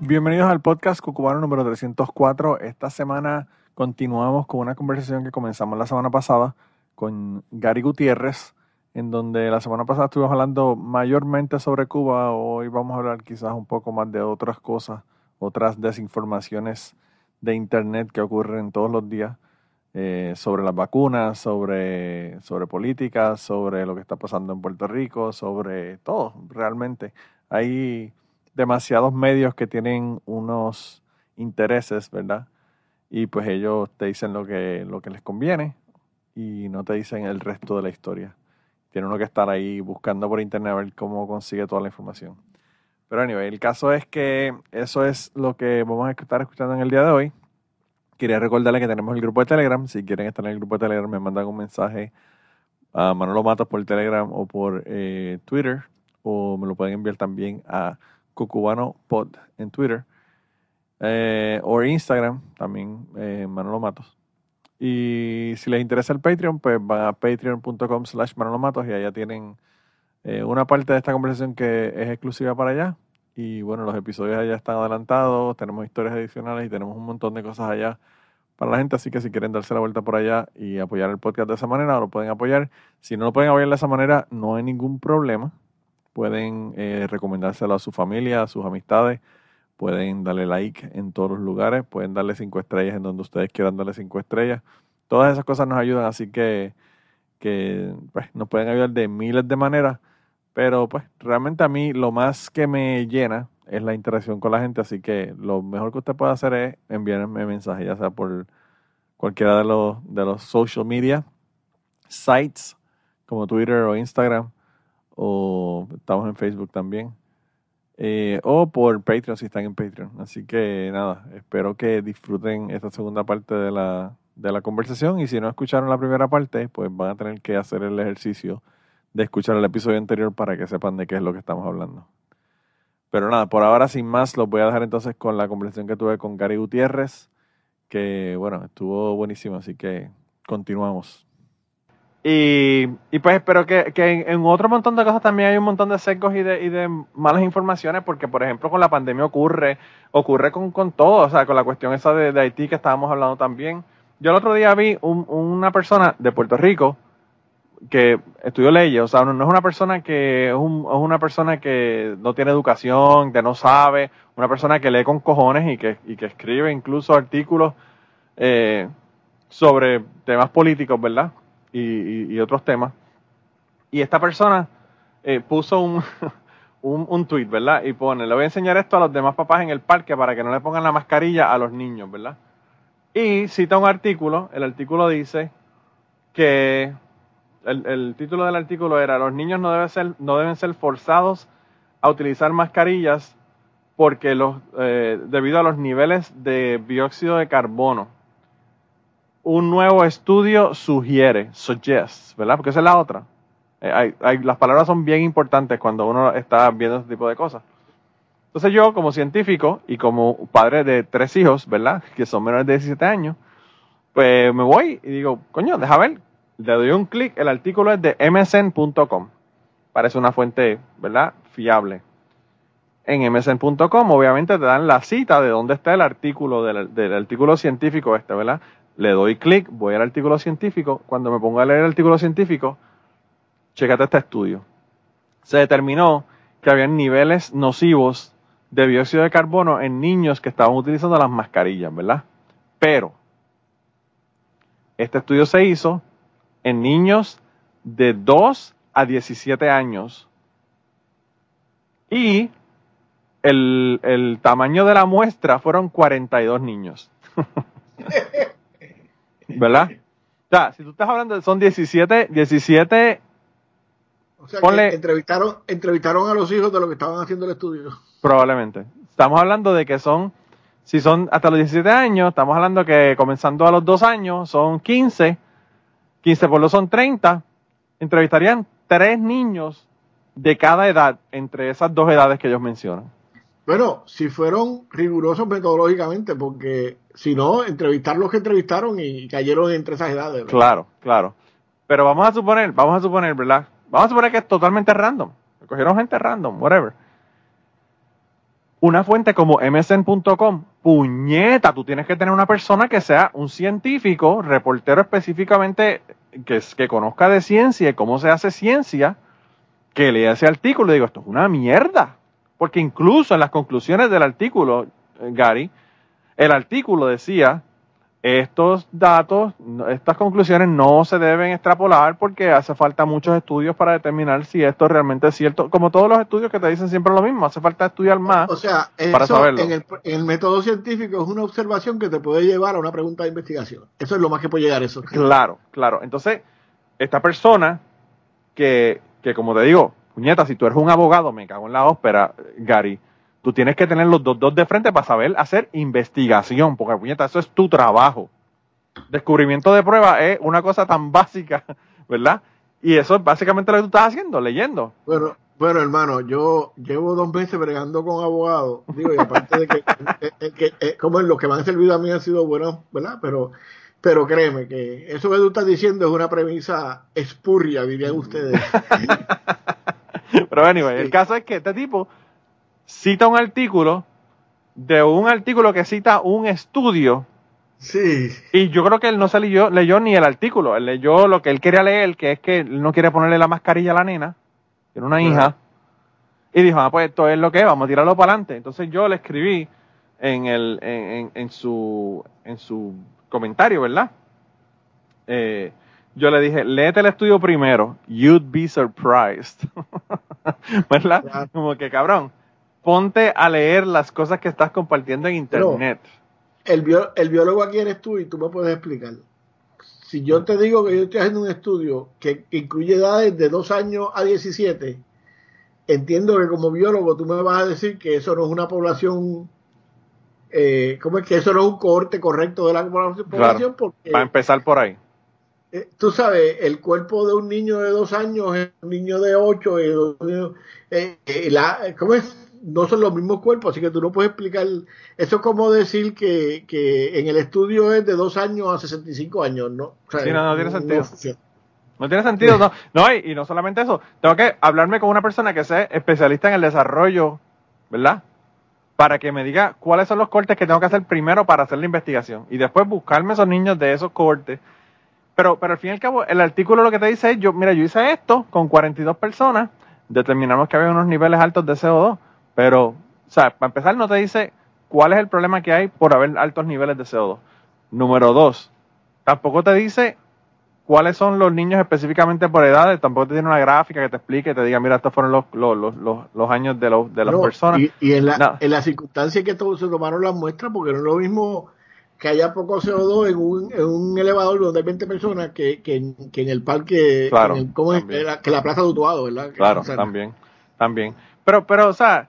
Bienvenidos al podcast Cucubano número 304. Esta semana continuamos con una conversación que comenzamos la semana pasada con Gary Gutiérrez, en donde la semana pasada estuvimos hablando mayormente sobre Cuba. Hoy vamos a hablar quizás un poco más de otras cosas otras desinformaciones de Internet que ocurren todos los días eh, sobre las vacunas, sobre, sobre política, sobre lo que está pasando en Puerto Rico, sobre todo, realmente. Hay demasiados medios que tienen unos intereses, ¿verdad? Y pues ellos te dicen lo que, lo que les conviene y no te dicen el resto de la historia. Tiene uno que estar ahí buscando por internet a ver cómo consigue toda la información. Pero anyway, el caso es que eso es lo que vamos a estar escuchando en el día de hoy. Quería recordarles que tenemos el grupo de Telegram. Si quieren estar en el grupo de Telegram, me mandan un mensaje a Manolo Matos por Telegram o por eh, Twitter. O me lo pueden enviar también a Cucubano Pod en Twitter. Eh, o Instagram, también eh, Manolo Matos. Y si les interesa el Patreon, pues van a patreon.com slash Manolo Matos y allá tienen eh, una parte de esta conversación que es exclusiva para allá. Y bueno, los episodios allá están adelantados, tenemos historias adicionales y tenemos un montón de cosas allá para la gente. Así que si quieren darse la vuelta por allá y apoyar el podcast de esa manera, lo pueden apoyar. Si no lo pueden apoyar de esa manera, no hay ningún problema. Pueden eh, recomendárselo a su familia, a sus amistades. Pueden darle like en todos los lugares. Pueden darle cinco estrellas en donde ustedes quieran darle cinco estrellas. Todas esas cosas nos ayudan, así que, que pues, nos pueden ayudar de miles de maneras. Pero pues realmente a mí lo más que me llena es la interacción con la gente, así que lo mejor que usted puede hacer es enviarme mensajes, ya sea por cualquiera de los, de los social media sites como Twitter o Instagram, o estamos en Facebook también, eh, o por Patreon si están en Patreon. Así que nada, espero que disfruten esta segunda parte de la, de la conversación y si no escucharon la primera parte, pues van a tener que hacer el ejercicio de escuchar el episodio anterior para que sepan de qué es lo que estamos hablando. Pero nada, por ahora sin más, los voy a dejar entonces con la conversación que tuve con Gary Gutiérrez, que bueno, estuvo buenísimo, así que continuamos. Y, pues espero que, en, otro montón de cosas también hay un montón de secos y de, y de malas informaciones, porque por ejemplo con la pandemia ocurre, ocurre con, con todo, o sea, con la cuestión esa de, Haití que estábamos hablando también. Yo el otro día vi una persona de Puerto Rico que estudió leyes, o sea, no, es una persona que es, una persona que no tiene educación, que no sabe, una persona que lee con cojones y que, y que escribe incluso artículos eh, sobre temas políticos, ¿verdad? Y, otros temas. Y esta persona eh, puso un, un, tweet, ¿verdad? Y pone, le voy a enseñar esto a los demás papás en el parque para que no le pongan la mascarilla a los niños, ¿verdad? Y cita un artículo, el artículo dice que el, título del artículo era los niños no deben ser, no deben ser forzados a utilizar mascarillas porque los, eh, debido a los niveles de dióxido de carbono. Un nuevo estudio sugiere, suggests, ¿verdad? Porque esa es la otra. Eh, las palabras son bien importantes cuando uno está viendo ese tipo de cosas. Entonces yo, como científico y como padre de tres hijos, ¿verdad? Que son menores de 17 años, pues me voy y digo, coño, deja ver le doy un clic, el artículo es de msn.com. Parece una fuente, ¿verdad? Fiable. En msn.com obviamente te dan la cita de dónde está el artículo, del, artículo científico este, ¿verdad? Le doy clic, voy al artículo científico. Cuando me pongo a leer el artículo científico, chécate este estudio. Se determinó que había niveles nocivos de dióxido de carbono en niños que estaban utilizando las mascarillas, ¿verdad? Pero este estudio se hizo en niños de 2 a 17 años. Y el, tamaño de la muestra fueron 42 niños. ¿Verdad? O sea, si tú estás hablando de son 17, 17 o sea, que entrevistaron, entrevistaron a los hijos de lo que estaban haciendo el estudio. Probablemente. Estamos hablando de que son, si son hasta los 17 años, estamos hablando que comenzando a los 2 años son 15, 15 por 2 son 30, entrevistarían tres niños de cada edad entre esas dos edades que ellos mencionan. Bueno, si fueron rigurosos metodológicamente, porque si no, entrevistar los que entrevistaron y cayeron entre esas edades. Claro, claro. Pero vamos a suponer, vamos a suponer, ¿verdad? Vamos a suponer que es totalmente random. Cogieron gente random, whatever. Una fuente como msn.com, puñeta, tú tienes que tener una persona que sea un científico, reportero específicamente que, que conozca de ciencia y cómo se hace ciencia, que lea ese artículo y digo, esto es una mierda. Porque incluso en las conclusiones del artículo, eh, Gary, el artículo decía, estos datos, estas conclusiones no se deben extrapolar porque hace falta muchos estudios para determinar si esto realmente es cierto. Como todos los estudios que te dicen siempre lo mismo, hace falta estudiar más o sea, para saberlo. En el, en el, método científico es una observación que te puede llevar a una pregunta de investigación. Eso es lo más que puede llegar a eso. Claro, claro. Entonces, esta persona que, que como te digo, puñeta, si tú eres un abogado, me cago en la ópera, Gary, tú tienes que tener los dos, dos de frente para saber hacer investigación, porque puñeta, eso es tu trabajo. Descubrimiento de prueba es una cosa tan básica, ¿verdad? Y eso es básicamente lo que tú estás haciendo, leyendo. Bueno, bueno, hermano, yo llevo dos meses bregando con abogados, digo, y aparte de que, eh, eh, que eh, como los que me han servido a mí han sido buenos, ¿verdad? Pero, pero créeme que eso que tú estás diciendo es una premisa espurria, dirían ustedes. Pero anyway, el caso es que este tipo cita un artículo de un artículo que cita un estudio. Sí. Y yo creo que él no se leyó, leyó ni el artículo, él leyó lo que él quería leer, que es que él no quiere ponerle la mascarilla a la nena, tiene una hija. Y dijo, ah, pues esto es lo que es, vamos a tirarlo para adelante. Entonces yo le escribí en, el, en, en, su, en su comentario, ¿verdad? Eh, yo le dije, léete el estudio primero, you'd be surprised. ¿Verdad? Como que cabrón, ponte a leer las cosas que estás compartiendo en internet. el, el biólogo aquí eres tú y tú me puedes explicar. Si yo te digo que yo estoy haciendo un estudio que, incluye edades de 2 años a 17, entiendo que como biólogo tú me vas a decir que eso no es una población eh, ¿cómo es que eso no es un cohorte correcto de la población? Porque, para empezar por ahí. Eh, tú sabes, el cuerpo de un niño de dos años un niño de ocho, eh, eh, la, ¿cómo es? No son los mismos cuerpos, así que tú no puedes explicar. Eso es como decir que, que en el estudio es de dos años a 65 años, ¿no? sí, no, no tiene sentido. No, tiene sentido, no. No, y, y no solamente eso, tengo que hablarme con una persona que sea especialista en el desarrollo, ¿verdad? para que me diga cuáles son los cortes que tengo que hacer primero para hacer la investigación y después buscarme esos niños de esos cortes pero, pero al fin y al cabo, el artículo lo que te dice es, yo, mira, yo hice esto con 42 personas, determinamos que había unos niveles altos de CO2, pero, o sea, para empezar no te dice cuál es el problema que hay por haber altos niveles de CO2. Número dos, tampoco te dice cuáles son los niños específicamente por edades, tampoco te tiene una gráfica que te explique, te diga, mira, estos fueron los, los, los, los años de, los, de las personas. Y, en, la, en las circunstancias que se tomaron las muestras, porque no es lo mismo que haya poco CO2 en un, en un elevador donde hay 20 personas que, que, en el parque, claro, que la plaza de Utuado, ¿verdad? Claro, también, también. Pero, pero, o sea,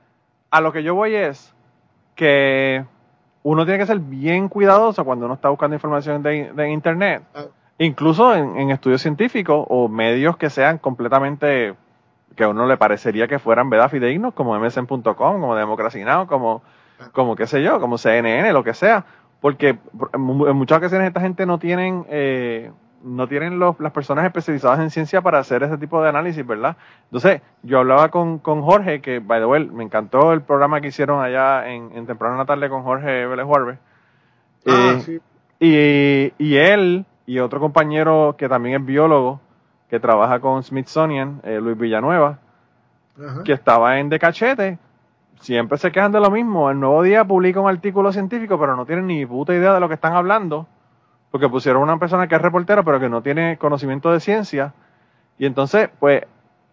a lo que yo voy es que uno tiene que ser bien cuidadoso cuando uno está buscando información de, de Internet. Ah. Incluso en, en, estudios científicos o medios que sean completamente, que a uno le parecería que fueran, ¿verdad? Fidedignos, como MSN.com, como Democracy Now, como, como qué sé yo, como CNN, lo que sea porque en muchas ocasiones esta gente no tienen eh, no tienen los, las personas especializadas en ciencia para hacer ese tipo de análisis, ¿verdad? Entonces, yo hablaba con, con Jorge, que, by the way, me encantó el programa que hicieron allá en, en temprano la tarde con Jorge Vélez Juárez. Ah, eh, sí. y, y él y otro compañero que también es biólogo, que trabaja con Smithsonian, eh, Luis Villanueva, que estaba en De Cachete, siempre se quejan de lo mismo. El nuevo día publica un artículo científico, pero no tienen ni puta idea de lo que están hablando, porque pusieron una persona que es reportera, pero que no tiene conocimiento de ciencia. Y entonces, pues,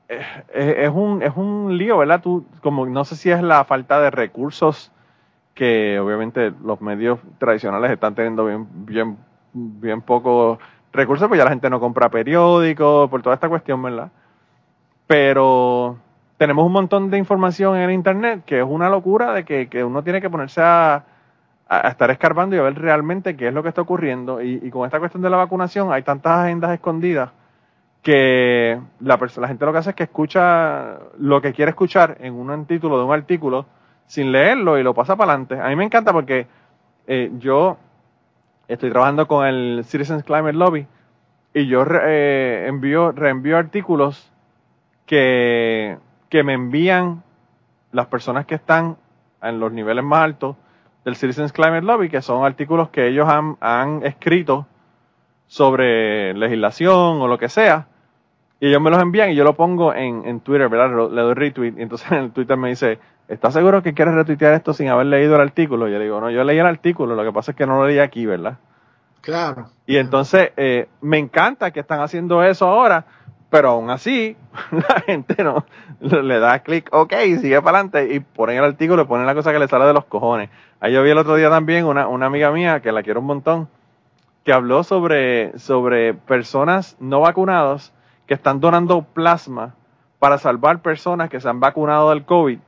es, un, es un lío, ¿verdad? Tú, como no sé si es la falta de recursos que obviamente los medios tradicionales están teniendo bien, bien, bien pocos recursos, pues ya la gente no compra periódicos, por toda esta cuestión, ¿verdad? Pero tenemos un montón de información en el Internet que es una locura de que, que uno tiene que ponerse a, estar escarbando y a ver realmente qué es lo que está ocurriendo. Y, con esta cuestión de la vacunación hay tantas agendas escondidas que la, la gente lo que hace es que escucha lo que quiere escuchar en un título de un artículo sin leerlo y lo pasa para adelante. A mí me encanta porque eh, yo estoy trabajando con el Citizens Climate Lobby y yo eh, envío, reenvío artículos que, que me envían las personas que están en los niveles más altos del Citizens Climate Lobby, que son artículos que ellos han, han escrito sobre legislación o lo que sea, y ellos me los envían y yo lo pongo en, en Twitter, ¿verdad? Le doy retweet, y entonces en el Twitter me dice, ¿estás seguro que quieres retuitear esto sin haber leído el artículo? Y yo le digo, no, yo leí el artículo, lo que pasa es que no lo leí aquí, ¿verdad? Claro. Y entonces eh, me encanta que están haciendo eso ahora, pero aún así la gente no le da clic, ok, sigue para adelante y ponen el artículo y ponen la cosa que le sale de los cojones. Ahí yo vi el otro día también una, una amiga mía que la quiero un montón, que habló sobre, sobre personas no vacunadas que están donando plasma para salvar personas que se han vacunado del COVID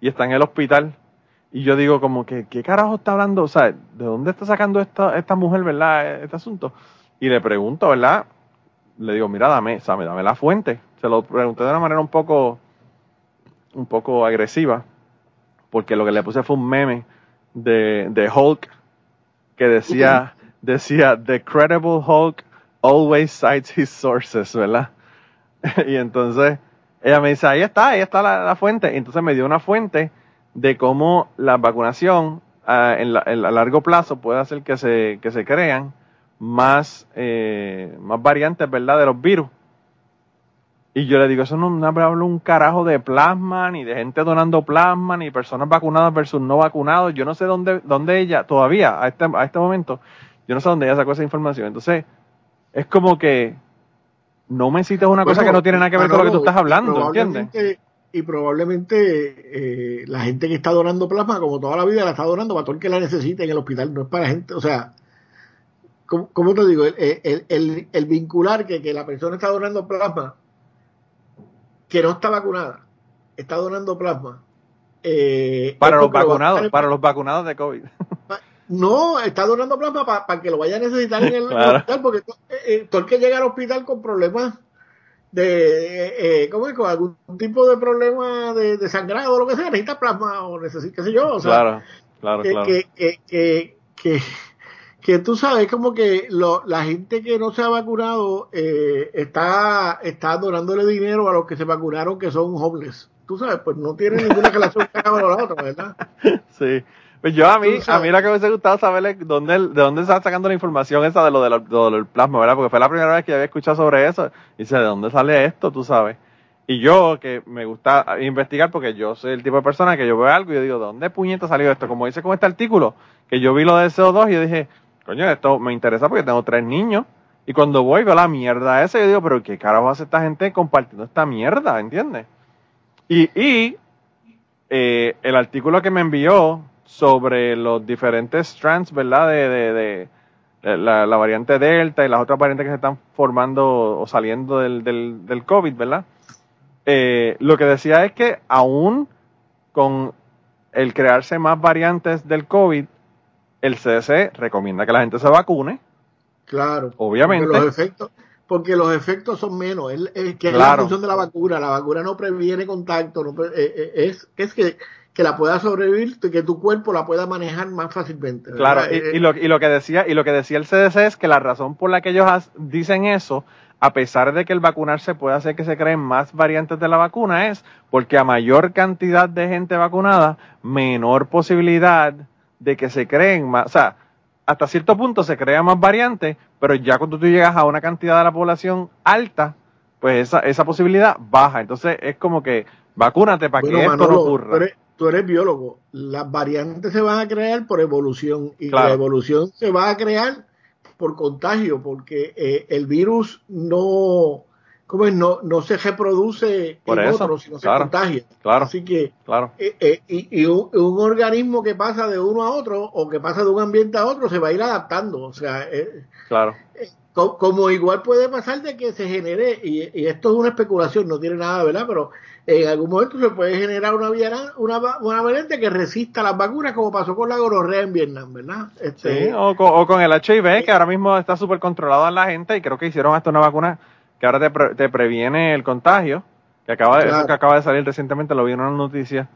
y están en el hospital. Y yo digo como que, ¿qué carajo está hablando? O sea, ¿de dónde está sacando esta, esta mujer, verdad, este asunto? Y le pregunto, ¿verdad? Le digo, mira, dame, dame, dame la fuente. Se lo pregunté de una manera un poco, un poco agresiva, porque lo que le puse fue un meme de, de Hulk que decía, decía, The credible Hulk always cites his sources, ¿verdad? y entonces ella me dice, ahí está, ahí está la, fuente. Y entonces me dio una fuente de cómo la vacunación a, en a largo plazo puede hacer que se, que se crean más, eh, más variantes, ¿verdad?, de los virus. Y yo le digo, eso no, no hablo un carajo de plasma, ni de gente donando plasma, ni personas vacunadas versus no vacunados. Yo no sé dónde, dónde ella, todavía, a este, a este momento, yo no sé dónde ella sacó esa información. Entonces, es como que no me cites una cosa que no tiene nada que ver con lo que tú estás hablando, ¿entiendes? Y probablemente eh, la gente que está donando plasma, como toda la vida, la está donando para todo el que la necesite en el hospital, no es para gente, o sea, ¿cómo, te digo? El, el, el, vincular que, que la persona está donando plasma, que no está vacunada, está donando plasma. Eh, para los vacunados, para los vacunados de COVID. No, está donando plasma para que lo vaya a necesitar en el, hospital, porque eh, eh, todo el que llega al hospital con problemas de, eh, ¿cómo es? Con algún tipo de problema de, sangrado o lo que sea, necesita plasma o necesita, qué sé yo. O sea, claro, claro, que, claro. Que, que, que, que, tú sabes, como que lo, la gente que no se ha vacunado eh, está, está donándole dinero a los que se vacunaron que son homeless. Tú sabes, pues no tiene ninguna relación con la otra, ¿verdad? Sí. Pues yo a mí, a mí lo que me hubiese gustado saber dónde, de dónde está sacando la información esa de lo, del plasma, ¿verdad? Porque fue la primera vez que había escuchado sobre eso. Y dice, ¿de dónde sale esto? Tú sabes. Y yo, que me gusta investigar, porque yo soy el tipo de persona que yo veo algo y yo digo, ¿de dónde puñeta salió esto? Como dice con este artículo, que yo vi lo de CO2 y yo dije, coño, esto me interesa porque tengo tres niños. Y cuando voy veo la mierda esa, yo digo, pero ¿qué carajo hace esta gente compartiendo esta mierda? ¿Entiendes? Y, y eh, el artículo que me envió sobre los diferentes strands, ¿verdad? De, de, de la, variante Delta y las otras variantes que se están formando o saliendo del, del, del COVID, ¿verdad? Eh, lo que decía es que aún con el crearse más variantes del COVID, el CDC recomienda que la gente se vacune. Claro. Obviamente. Porque los efectos, porque los efectos son menos. Es, que es la función de la vacuna. La vacuna no previene contacto. No, eh, eh, es, es que que la pueda sobrevivir, que tu cuerpo la pueda manejar más fácilmente. Claro, y, lo, y, lo, que decía, y lo que decía el CDC es que la razón por la que ellos dicen eso, a pesar de que el vacunarse puede hacer que se creen más variantes de la vacuna, es porque a mayor cantidad de gente vacunada, menor posibilidad de que se creen más, o sea, hasta cierto punto se crean más variantes, pero ya cuando tú llegas a una cantidad de la población alta, pues esa, esa posibilidad baja. Entonces es como que vacúnate para que esto no ocurra. tú eres biólogo, las variantes se van a crear por evolución y la evolución se va a crear por contagio, porque eh, el virus no, ¿cómo es? no, no se reproduce por en eso, sino se contagia. Claro, Así que, claro. Eh, eh, y, un, organismo que pasa de uno a otro o que pasa de un ambiente a otro se va a ir adaptando. O sea, claro. como, igual puede pasar de que se genere, y, y esto es una especulación, no tiene nada, ¿verdad? Pero en algún momento se puede generar una, una, una variante que resista las vacunas, como pasó con la gororrea en Vietnam, ¿verdad? Este, sí, o con, el HIV, que ahora mismo está súper controlado en la gente, y creo que hicieron hasta una vacuna que ahora te, te previene el contagio, que acaba de, eso que acaba de salir recientemente, lo vi en una noticia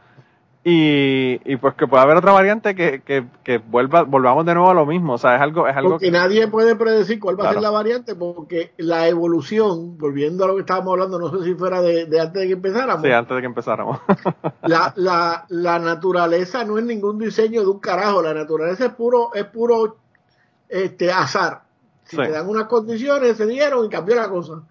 y, y pues que pueda haber otra variante que, que, que, vuelva, volvamos de nuevo a lo mismo. O sea, es algo, es algo porque nadie puede predecir cuál va a ser la variante, porque la evolución, volviendo a lo que estábamos hablando, no sé si fuera de, antes de que empezáramos. Sí, antes de que empezáramos. la, la, la naturaleza no es ningún diseño de un carajo, la naturaleza es puro, es puro este azar. Si te dan unas condiciones, se dieron y cambió la cosa.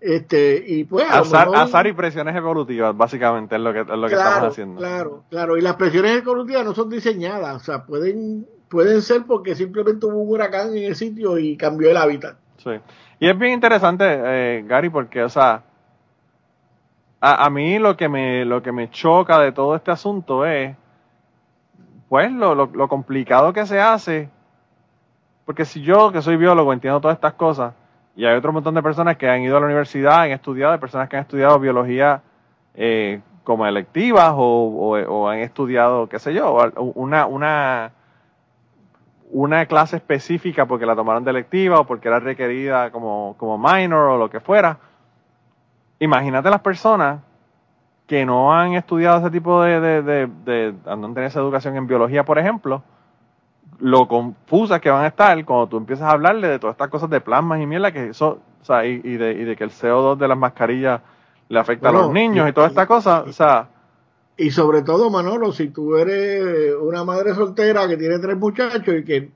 Este, y pues, azar, y presiones evolutivas, básicamente, es lo que, es lo que estamos haciendo. Claro, claro. Y las presiones evolutivas no son diseñadas, o sea, pueden, pueden ser porque simplemente hubo un huracán en el sitio y cambió el hábitat. Sí. Y es bien interesante, eh, Gary, porque, o sea, a, a, mí lo que, me, lo que me choca de todo este asunto es, pues, lo, lo, lo complicado que se hace. Porque si yo, que soy biólogo, entiendo todas estas cosas, y hay otro montón de personas que han ido a la universidad, han estudiado, hay personas que han estudiado biología eh, como electivas o, han estudiado, qué sé yo, una, una, una clase específica porque la tomaron de electiva o porque era requerida como, como minor o lo que fuera. Imagínate las personas que no han estudiado ese tipo de, de, de, de, no han tenido esa educación en biología, por ejemplo, lo confusas que van a estar cuando tú empiezas a hablarle de todas estas cosas de plasmas y mierda que eso, o sea, y, de, y de que el CO2 de las mascarillas le afecta a los niños y, todas estas cosas, o sea. Y sobre todo, Manolo, si tú eres una madre soltera que tiene tres muchachos y que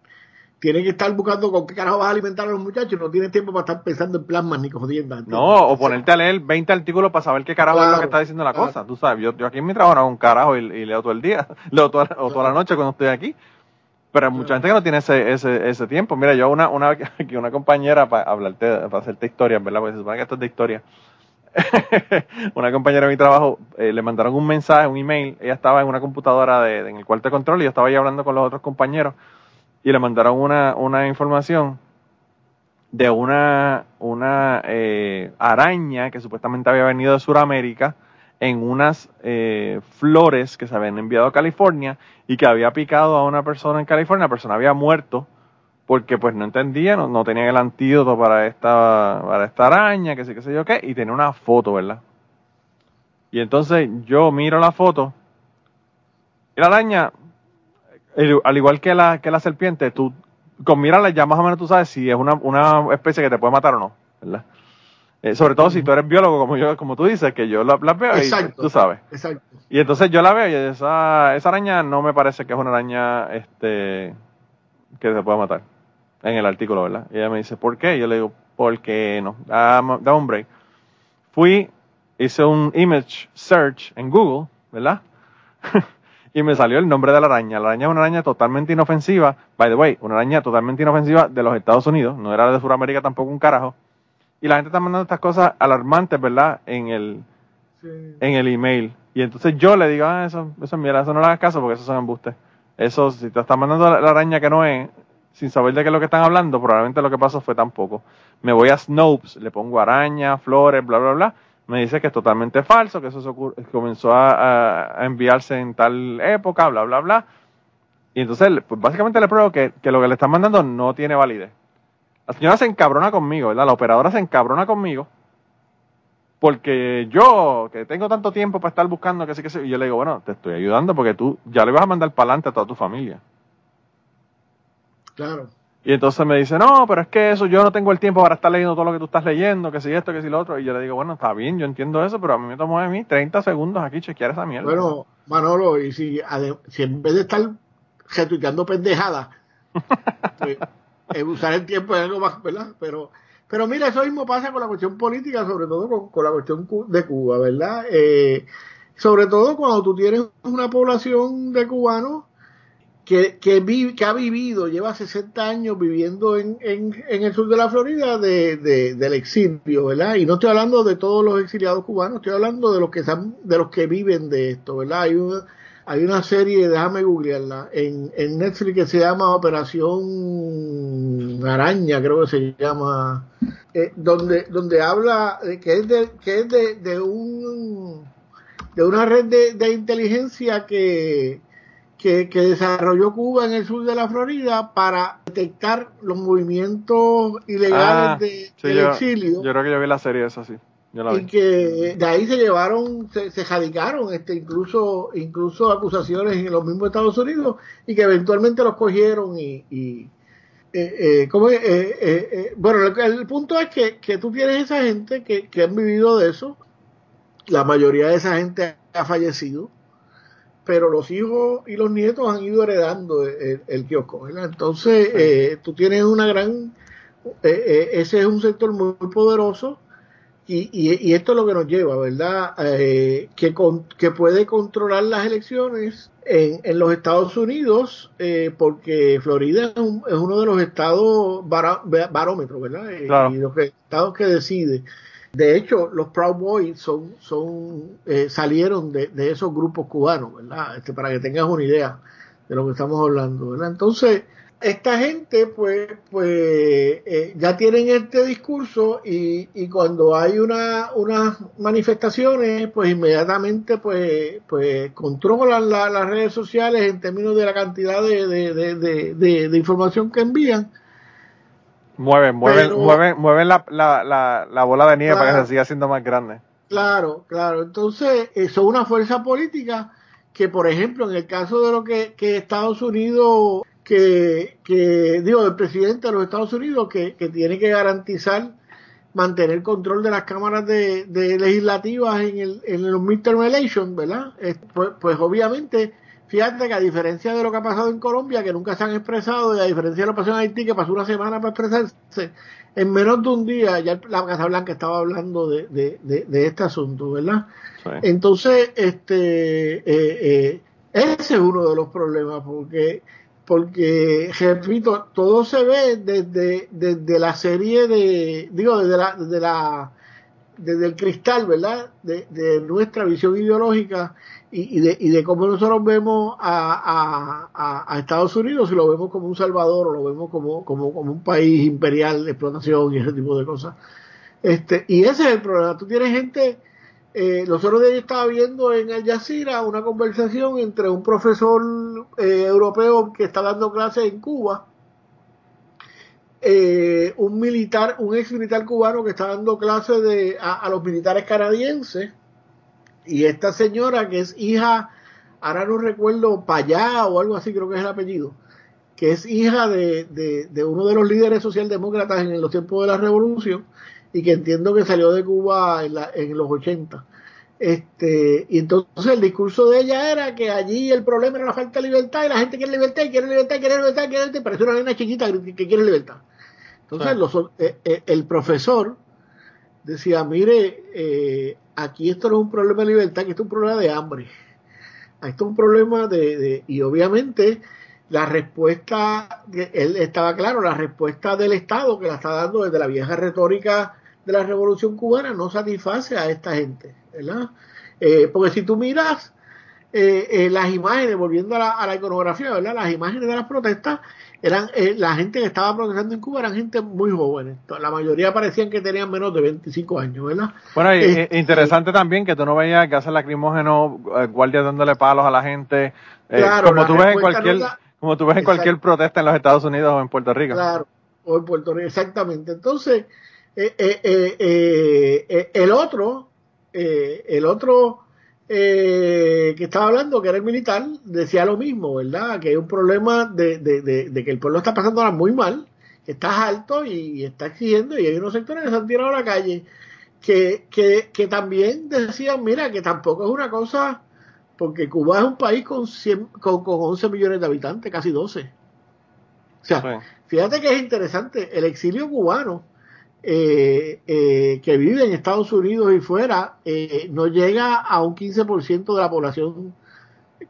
tiene que estar buscando con qué carajo vas a alimentar a los muchachos, no tienes tiempo para estar pensando en plasmas ni jodiendo. No, o ponerte a leer 20 artículos para saber qué carajo es lo que está diciendo la cosa. Tú sabes, yo, yo aquí en mi trabajo no hago un carajo y, leo todo el día, leo toda, o toda la noche cuando estoy aquí. Pero hay mucha gente que no tiene ese, ese, ese tiempo. Mira, yo una, una, una compañera, para hablarte, para hacerte historia, ¿verdad? Porque se supone que esto es de historia. una compañera de mi trabajo eh, le mandaron un mensaje, un email. Ella estaba en una computadora de, en el cuarto de control y yo estaba ahí hablando con los otros compañeros y le mandaron una, una información de una, una eh, araña que supuestamente había venido de Sudamérica en unas eh, flores que se habían enviado a California y que había picado a una persona en California, la persona había muerto porque pues no entendía, no, no tenían el antídoto para esta, para esta araña, que sé, qué sé yo qué, y tenía una foto, ¿verdad? Y entonces yo miro la foto y la araña, al igual que la, que la serpiente, tú con mirarla ya más o menos tú sabes si es una, una especie que te puede matar o no, ¿verdad? Eh, sobre todo si tú eres biólogo, como yo, como tú dices, que yo la, veo y tú sabes. Exacto. Y entonces yo la veo y esa, esa araña no me parece que es una araña este que se pueda matar. En el artículo, ¿verdad? Y ella me dice, ¿por qué? Y yo le digo, porque no. Da, da un break. Fui, hice un image search en Google, ¿verdad? y me salió el nombre de la araña. La araña es una araña totalmente inofensiva. By the way, una araña totalmente inofensiva de los Estados Unidos. No era de Sudamérica tampoco un carajo y la gente está mandando estas cosas alarmantes, ¿verdad? En el, en el email. Y entonces yo le digo, ah, eso, eso mira, eso no le hagas caso porque eso son embustes. Eso, si te están mandando la, araña que no es, sin saber de qué es lo que están hablando, probablemente lo que pasó fue tampoco. Me voy a Snopes, le pongo araña, flores, bla, bla, bla. Me dice que es totalmente falso, que eso se comenzó a, enviarse en tal época, bla, bla, bla. Y entonces, pues básicamente le pruebo que, que lo que le están mandando no tiene validez. La señora se encabrona conmigo, ¿verdad? La operadora se encabrona conmigo. Porque yo, que tengo tanto tiempo para estar buscando que sí que sí, y yo le digo, bueno, te estoy ayudando porque tú ya le vas a mandar para adelante a toda tu familia. Claro. Y entonces me dice, no, pero es que eso yo no tengo el tiempo para estar leyendo todo lo que tú estás leyendo, que si esto, que si lo otro. Y yo le digo, bueno, está bien, yo entiendo eso, pero a mí me tomó de mí 30 segundos aquí chequear esa mierda. Bueno, Manolo, y si, si en vez de estar retuiteando pendejadas, pues, eh, usar el tiempo en algo más, ¿verdad? Pero, pero mira, eso mismo pasa con la cuestión política, sobre todo con, la cuestión de Cuba, ¿verdad? Eh, sobre todo cuando tú tienes una población de cubanos que, que, que ha vivido, lleva 60 años viviendo en, en, el sur de la Florida de, del exilio, ¿verdad? Y no estoy hablando de todos los exiliados cubanos, estoy hablando de los que de los que viven de esto, ¿verdad? Hay una, hay una serie, déjame googlearla, en, en Netflix que se llama Operación Araña, creo que se llama, eh, donde, donde habla, que es de, que es de, de un de una red de, de inteligencia que, que, que, desarrolló Cuba en el sur de la Florida para detectar los movimientos ilegales Ah, de, sí, del yo, exilio yo creo que yo vi la serie esa, sí. Y que de ahí se llevaron, se, se radicaron este, incluso, incluso acusaciones en los mismos Estados Unidos y que eventualmente los cogieron y, y eh, eh, ¿cómo es? Eh, eh, eh, bueno, el, el punto es que, que tú tienes esa gente que, que han vivido de eso, la mayoría de esa gente ha fallecido, pero los hijos y los nietos han ido heredando el, el, kiosco, ¿verdad? Entonces, eh, tú tienes una gran, ese es un sector muy, muy poderoso y, y, y esto es lo que nos lleva, ¿verdad? Eh, que, con, que puede controlar las elecciones en, en los Estados Unidos, eh, porque Florida es, un- es uno de los estados bará- barómetros, ¿verdad? Eh, Claro. Y los estados que decide. De hecho, los Proud Boys son, son, eh, salieron de, de esos grupos cubanos, ¿verdad? Este, para que tengas una idea de lo que estamos hablando, ¿verdad? Entonces, esta gente, pues, pues eh, ya tienen este discurso y, y cuando hay una, unas manifestaciones, pues inmediatamente, pues, pues controlan la- las redes sociales en términos de la cantidad de, de, de, información que envían. Mueven, mueven, Pero- mueven, mueven la, la, la, la bola de nieve para que se siga haciendo más grande. Claro, claro. Entonces, eh, son una fuerza política que, por ejemplo, en el caso de lo que, que Estados Unidos, que, que digo, el presidente de los Estados Unidos, que, que tiene que garantizar mantener control de las cámaras de, de legislativas en, el, en los midterm elections, ¿verdad? Pues, pues obviamente, fíjate que a diferencia de lo que ha pasado en Colombia, que nunca se han expresado, y a diferencia de lo que pasó en Haití, que pasó una semana para expresarse, en menos de un día ya la Casa Blanca estaba hablando de, de, de, de este asunto, ¿verdad? Sí. Entonces, este, eh, eh, ese es uno de los problemas, porque, porque, repito, todo se ve desde, desde la serie de, digo, desde la, desde la, desde el cristal, ¿verdad? De, nuestra visión ideológica y, y, de, y de cómo nosotros vemos a, a, a, a Estados Unidos, si lo vemos como un salvador o lo vemos como, como, como un país imperial de explotación y ese tipo de cosas. Este, y ese es el problema. Tú tienes gente, eh, los otros días estaba viendo en Al Jazeera una conversación entre un profesor eh, europeo que está dando clases en Cuba, eh, un militar, un ex militar cubano que está dando clases a, a los militares canadienses, y esta señora que es hija, ahora no recuerdo, Payá o algo así creo que es el apellido, que es hija de, de, de uno de los líderes socialdemócratas en los tiempos de la revolución y que entiendo que salió de Cuba en, la, en los 80. Este, y entonces el discurso de ella era que allí el problema era la falta de libertad y la gente quiere libertad y quiere libertad y quiere libertad y quiere libertad, y parece una nena chiquita que, que quiere libertad. Entonces Sí. los, eh, eh, el profesor decía, mire, eh, aquí esto no es un problema de libertad, aquí esto es un problema de hambre. Esto es un problema de, de- y obviamente la respuesta, que él estaba claro, la respuesta del Estado que la está dando desde la vieja retórica de la revolución cubana no satisface a esta gente, ¿verdad? Eh, porque si tú miras eh, eh, las imágenes, volviendo a la, a la iconografía, ¿verdad? Las imágenes de las protestas eran, eh, la gente que estaba protestando en Cuba eran gente muy jóvenes. La mayoría parecían que tenían menos de 25 años, ¿verdad? Bueno, y, Eh, y- interesante también que tú no veías gases lacrimógenos, eh, guardias dándole palos a la gente, Claro, como la tú ves en cualquier, no la- como tú ves en cualquier Exacto. protesta en los Estados Unidos o en Puerto Rico. Claro, o en Puerto Rico, exactamente. Entonces, eh, eh, eh, eh, el otro, el otro eh, que estaba hablando, que era el militar, decía lo mismo, ¿verdad? Que hay un problema de, de, de, de que el pueblo está pasando ahora muy mal, que está alto y, y está exigiendo, y hay unos sectores que se han tirado a la calle, que, que, que también decían, mira, que tampoco es una cosa, porque Cuba es un país con, 100, con, con 11 millones de habitantes, casi 12. O sea, Sí. Fíjate que es interesante, el exilio cubano eh, eh, que vive en Estados Unidos y fuera eh, no llega a un 15% de la población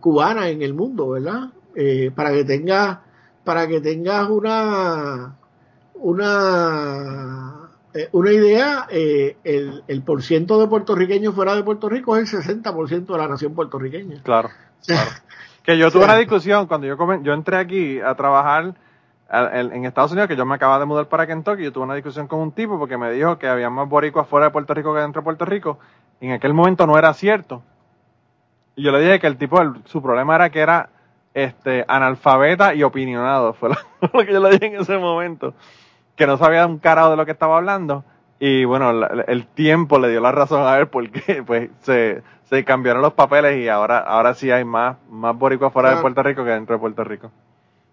cubana en el mundo, ¿verdad? Eh, para que tengas para que tengas una una eh, una idea, el, el porciento de puertorriqueños fuera de Puerto Rico es el 60% de la nación puertorriqueña. Claro. Que yo O tuve sea, una discusión cuando yo, comen- yo entré aquí a trabajar en Estados Unidos, que yo me acababa de mudar para Kentucky, yo tuve una discusión con un tipo porque me dijo que había más boricuas fuera de Puerto Rico que dentro de Puerto Rico. En aquel momento no era cierto. Y yo le dije que el tipo, su problema era que era este analfabeta y opinionado. Fue lo, que yo le dije en ese momento. Que no sabía un carajo de lo que estaba hablando. Y bueno, el tiempo le dio la razón a él porque pues se, se cambiaron los papeles y ahora, ahora sí hay más, más boricuas fuera de Puerto Rico que dentro de Puerto Rico.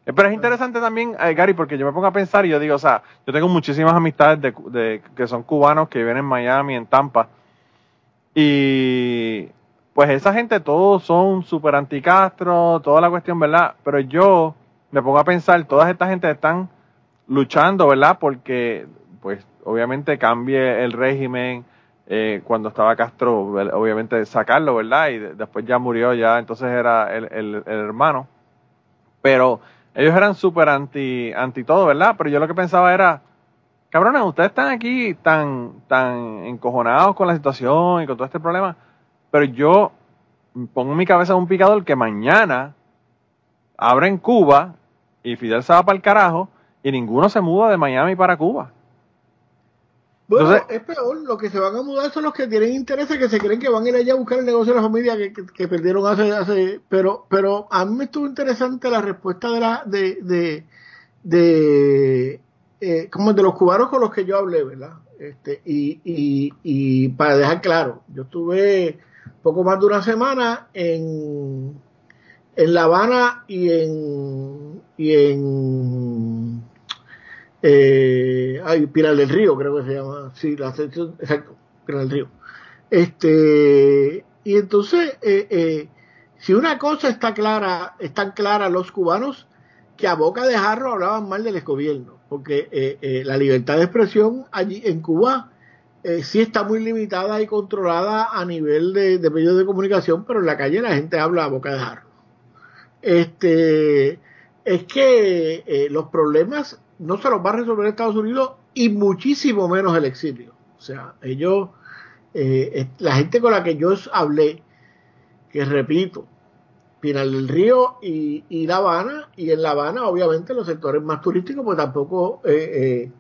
Eh, pero es interesante también, eh, Gary, porque yo me pongo a pensar y yo digo, o sea, yo tengo muchísimas amistades de, que son cubanos que viven en Miami, en Tampa. Y pues esa gente todos son súper anticastro, toda la cuestión, ¿verdad? Pero yo me pongo a pensar, todas esta gente están luchando, ¿verdad? Porque, pues, obviamente cambie el régimen, eh, cuando estaba Castro, obviamente sacarlo, ¿verdad? Y después ya murió, ya entonces era el, el hermano. Pero ellos eran súper anti, anti todo, ¿verdad? Pero yo lo que pensaba era, cabrones, ustedes están aquí tan, tan encojonados con la situación y con todo este problema, pero yo pongo mi cabeza en un picador que mañana abren Cuba y Fidel se va para el carajo y ninguno se muda de Miami para Cuba. Bueno, es peor, los que se van a mudar son los que tienen intereses, que se creen que van a ir allá a buscar el negocio de la familia que, perdieron hace, hace, pero, pero a mí me estuvo interesante la respuesta de la, de, de, de eh, como de los cubanos con los que yo hablé, ¿verdad? Este, y, y, y para dejar claro, yo estuve poco más de una semana en, en La Habana y en, y en eh, ay, Pilar del Río, creo que se llama, sí, la sección, exacto, Pilar del Río. Este, y entonces, eh, eh, si una cosa está clara, están claras los cubanos, que a boca de jarro hablaban mal del gobierno, porque eh, la libertad de expresión allí en Cuba sí está muy limitada y controlada a nivel de, de, medios de comunicación, pero en la calle la gente habla a boca de jarro. Este, es que los problemas no se los va a resolver Estados Unidos y muchísimo menos el exilio. O sea, ellos, eh, la gente con la que yo hablé, que repito, Pinal del Río y, La Habana, y en La Habana, obviamente, los sectores más turísticos, pues tampoco eh, eh,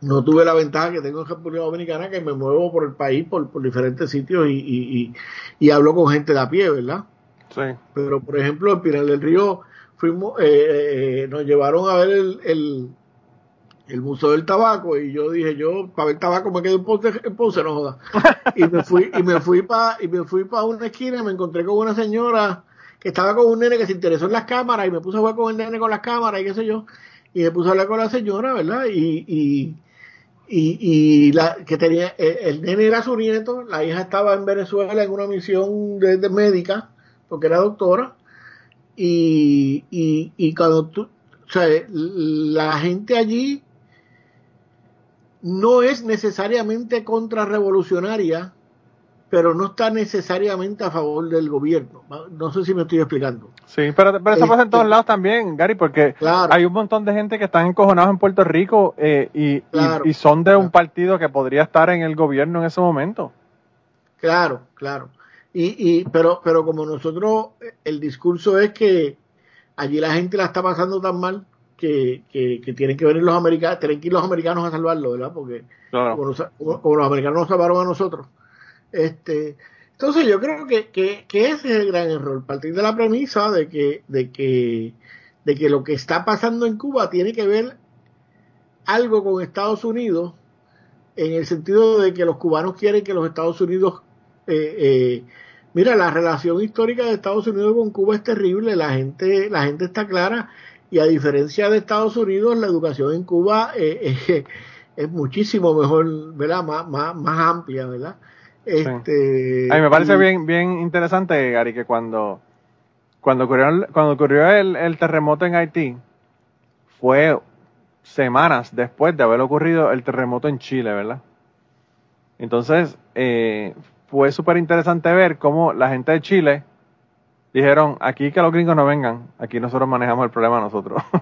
no tuve la ventaja que tengo en República Dominicana, que me muevo por el país, por, diferentes sitios y, y, hablo con gente de a pie, ¿verdad? Sí. Pero, por ejemplo, en Pinal del Río fuimos, eh, eh, eh, nos llevaron a ver el, el, Museo del Tabaco y yo dije, yo para ver tabaco me quedé en Ponce, no joda. Y me fui, y me fui para, y me fui para una esquina y me encontré con una señora que estaba con un nene que se interesó en las cámaras y me puse a jugar con el nene con las cámaras y qué sé yo. Y me puse a hablar con la señora, ¿verdad? Y, y, y, la que tenía, el, nene era su nieto, la hija estaba en Venezuela en una misión de, de médica, porque era doctora, y, y, y cuando tú, o sea, la gente allí no es necesariamente contrarrevolucionaria, pero no está necesariamente a favor del gobierno. No sé si me estoy explicando. Sí, pero, pero eso pasa en todos este, lados también, Gary, porque hay un montón de gente que están encojonados en Puerto Rico eh, y, y, son de un partido que podría estar en el gobierno en ese momento. Claro, claro. Y, y, pero, pero como nosotros, el discurso es que allí la gente la está pasando tan mal que, que, tienen que venir los americanos, tienen que ir los americanos a salvarlo, ¿verdad? Porque como, los, americanos nos salvaron a nosotros. Este, entonces yo creo que, que, que, ese es el gran error, partir de la premisa de que, de que, de que lo que está pasando en Cuba tiene que ver algo con Estados Unidos, en el sentido de que los cubanos quieren que los Estados Unidos eh, eh, Mira, la relación histórica de Estados Unidos con Cuba es terrible, la gente, la gente está clara y a diferencia de Estados Unidos, la educación en Cuba eh, eh, es muchísimo mejor, ¿verdad? Más, más, más amplia, ¿verdad? Este, A mí me parece bien, bien interesante, Gary, que cuando, cuando ocurrió, cuando ocurrió el, el terremoto en Haití, fue semanas después de haber ocurrido el terremoto en Chile, ¿verdad? Entonces, eh, fue súper interesante ver cómo la gente de Chile dijeron, aquí que los gringos no vengan, aquí nosotros manejamos el problema nosotros.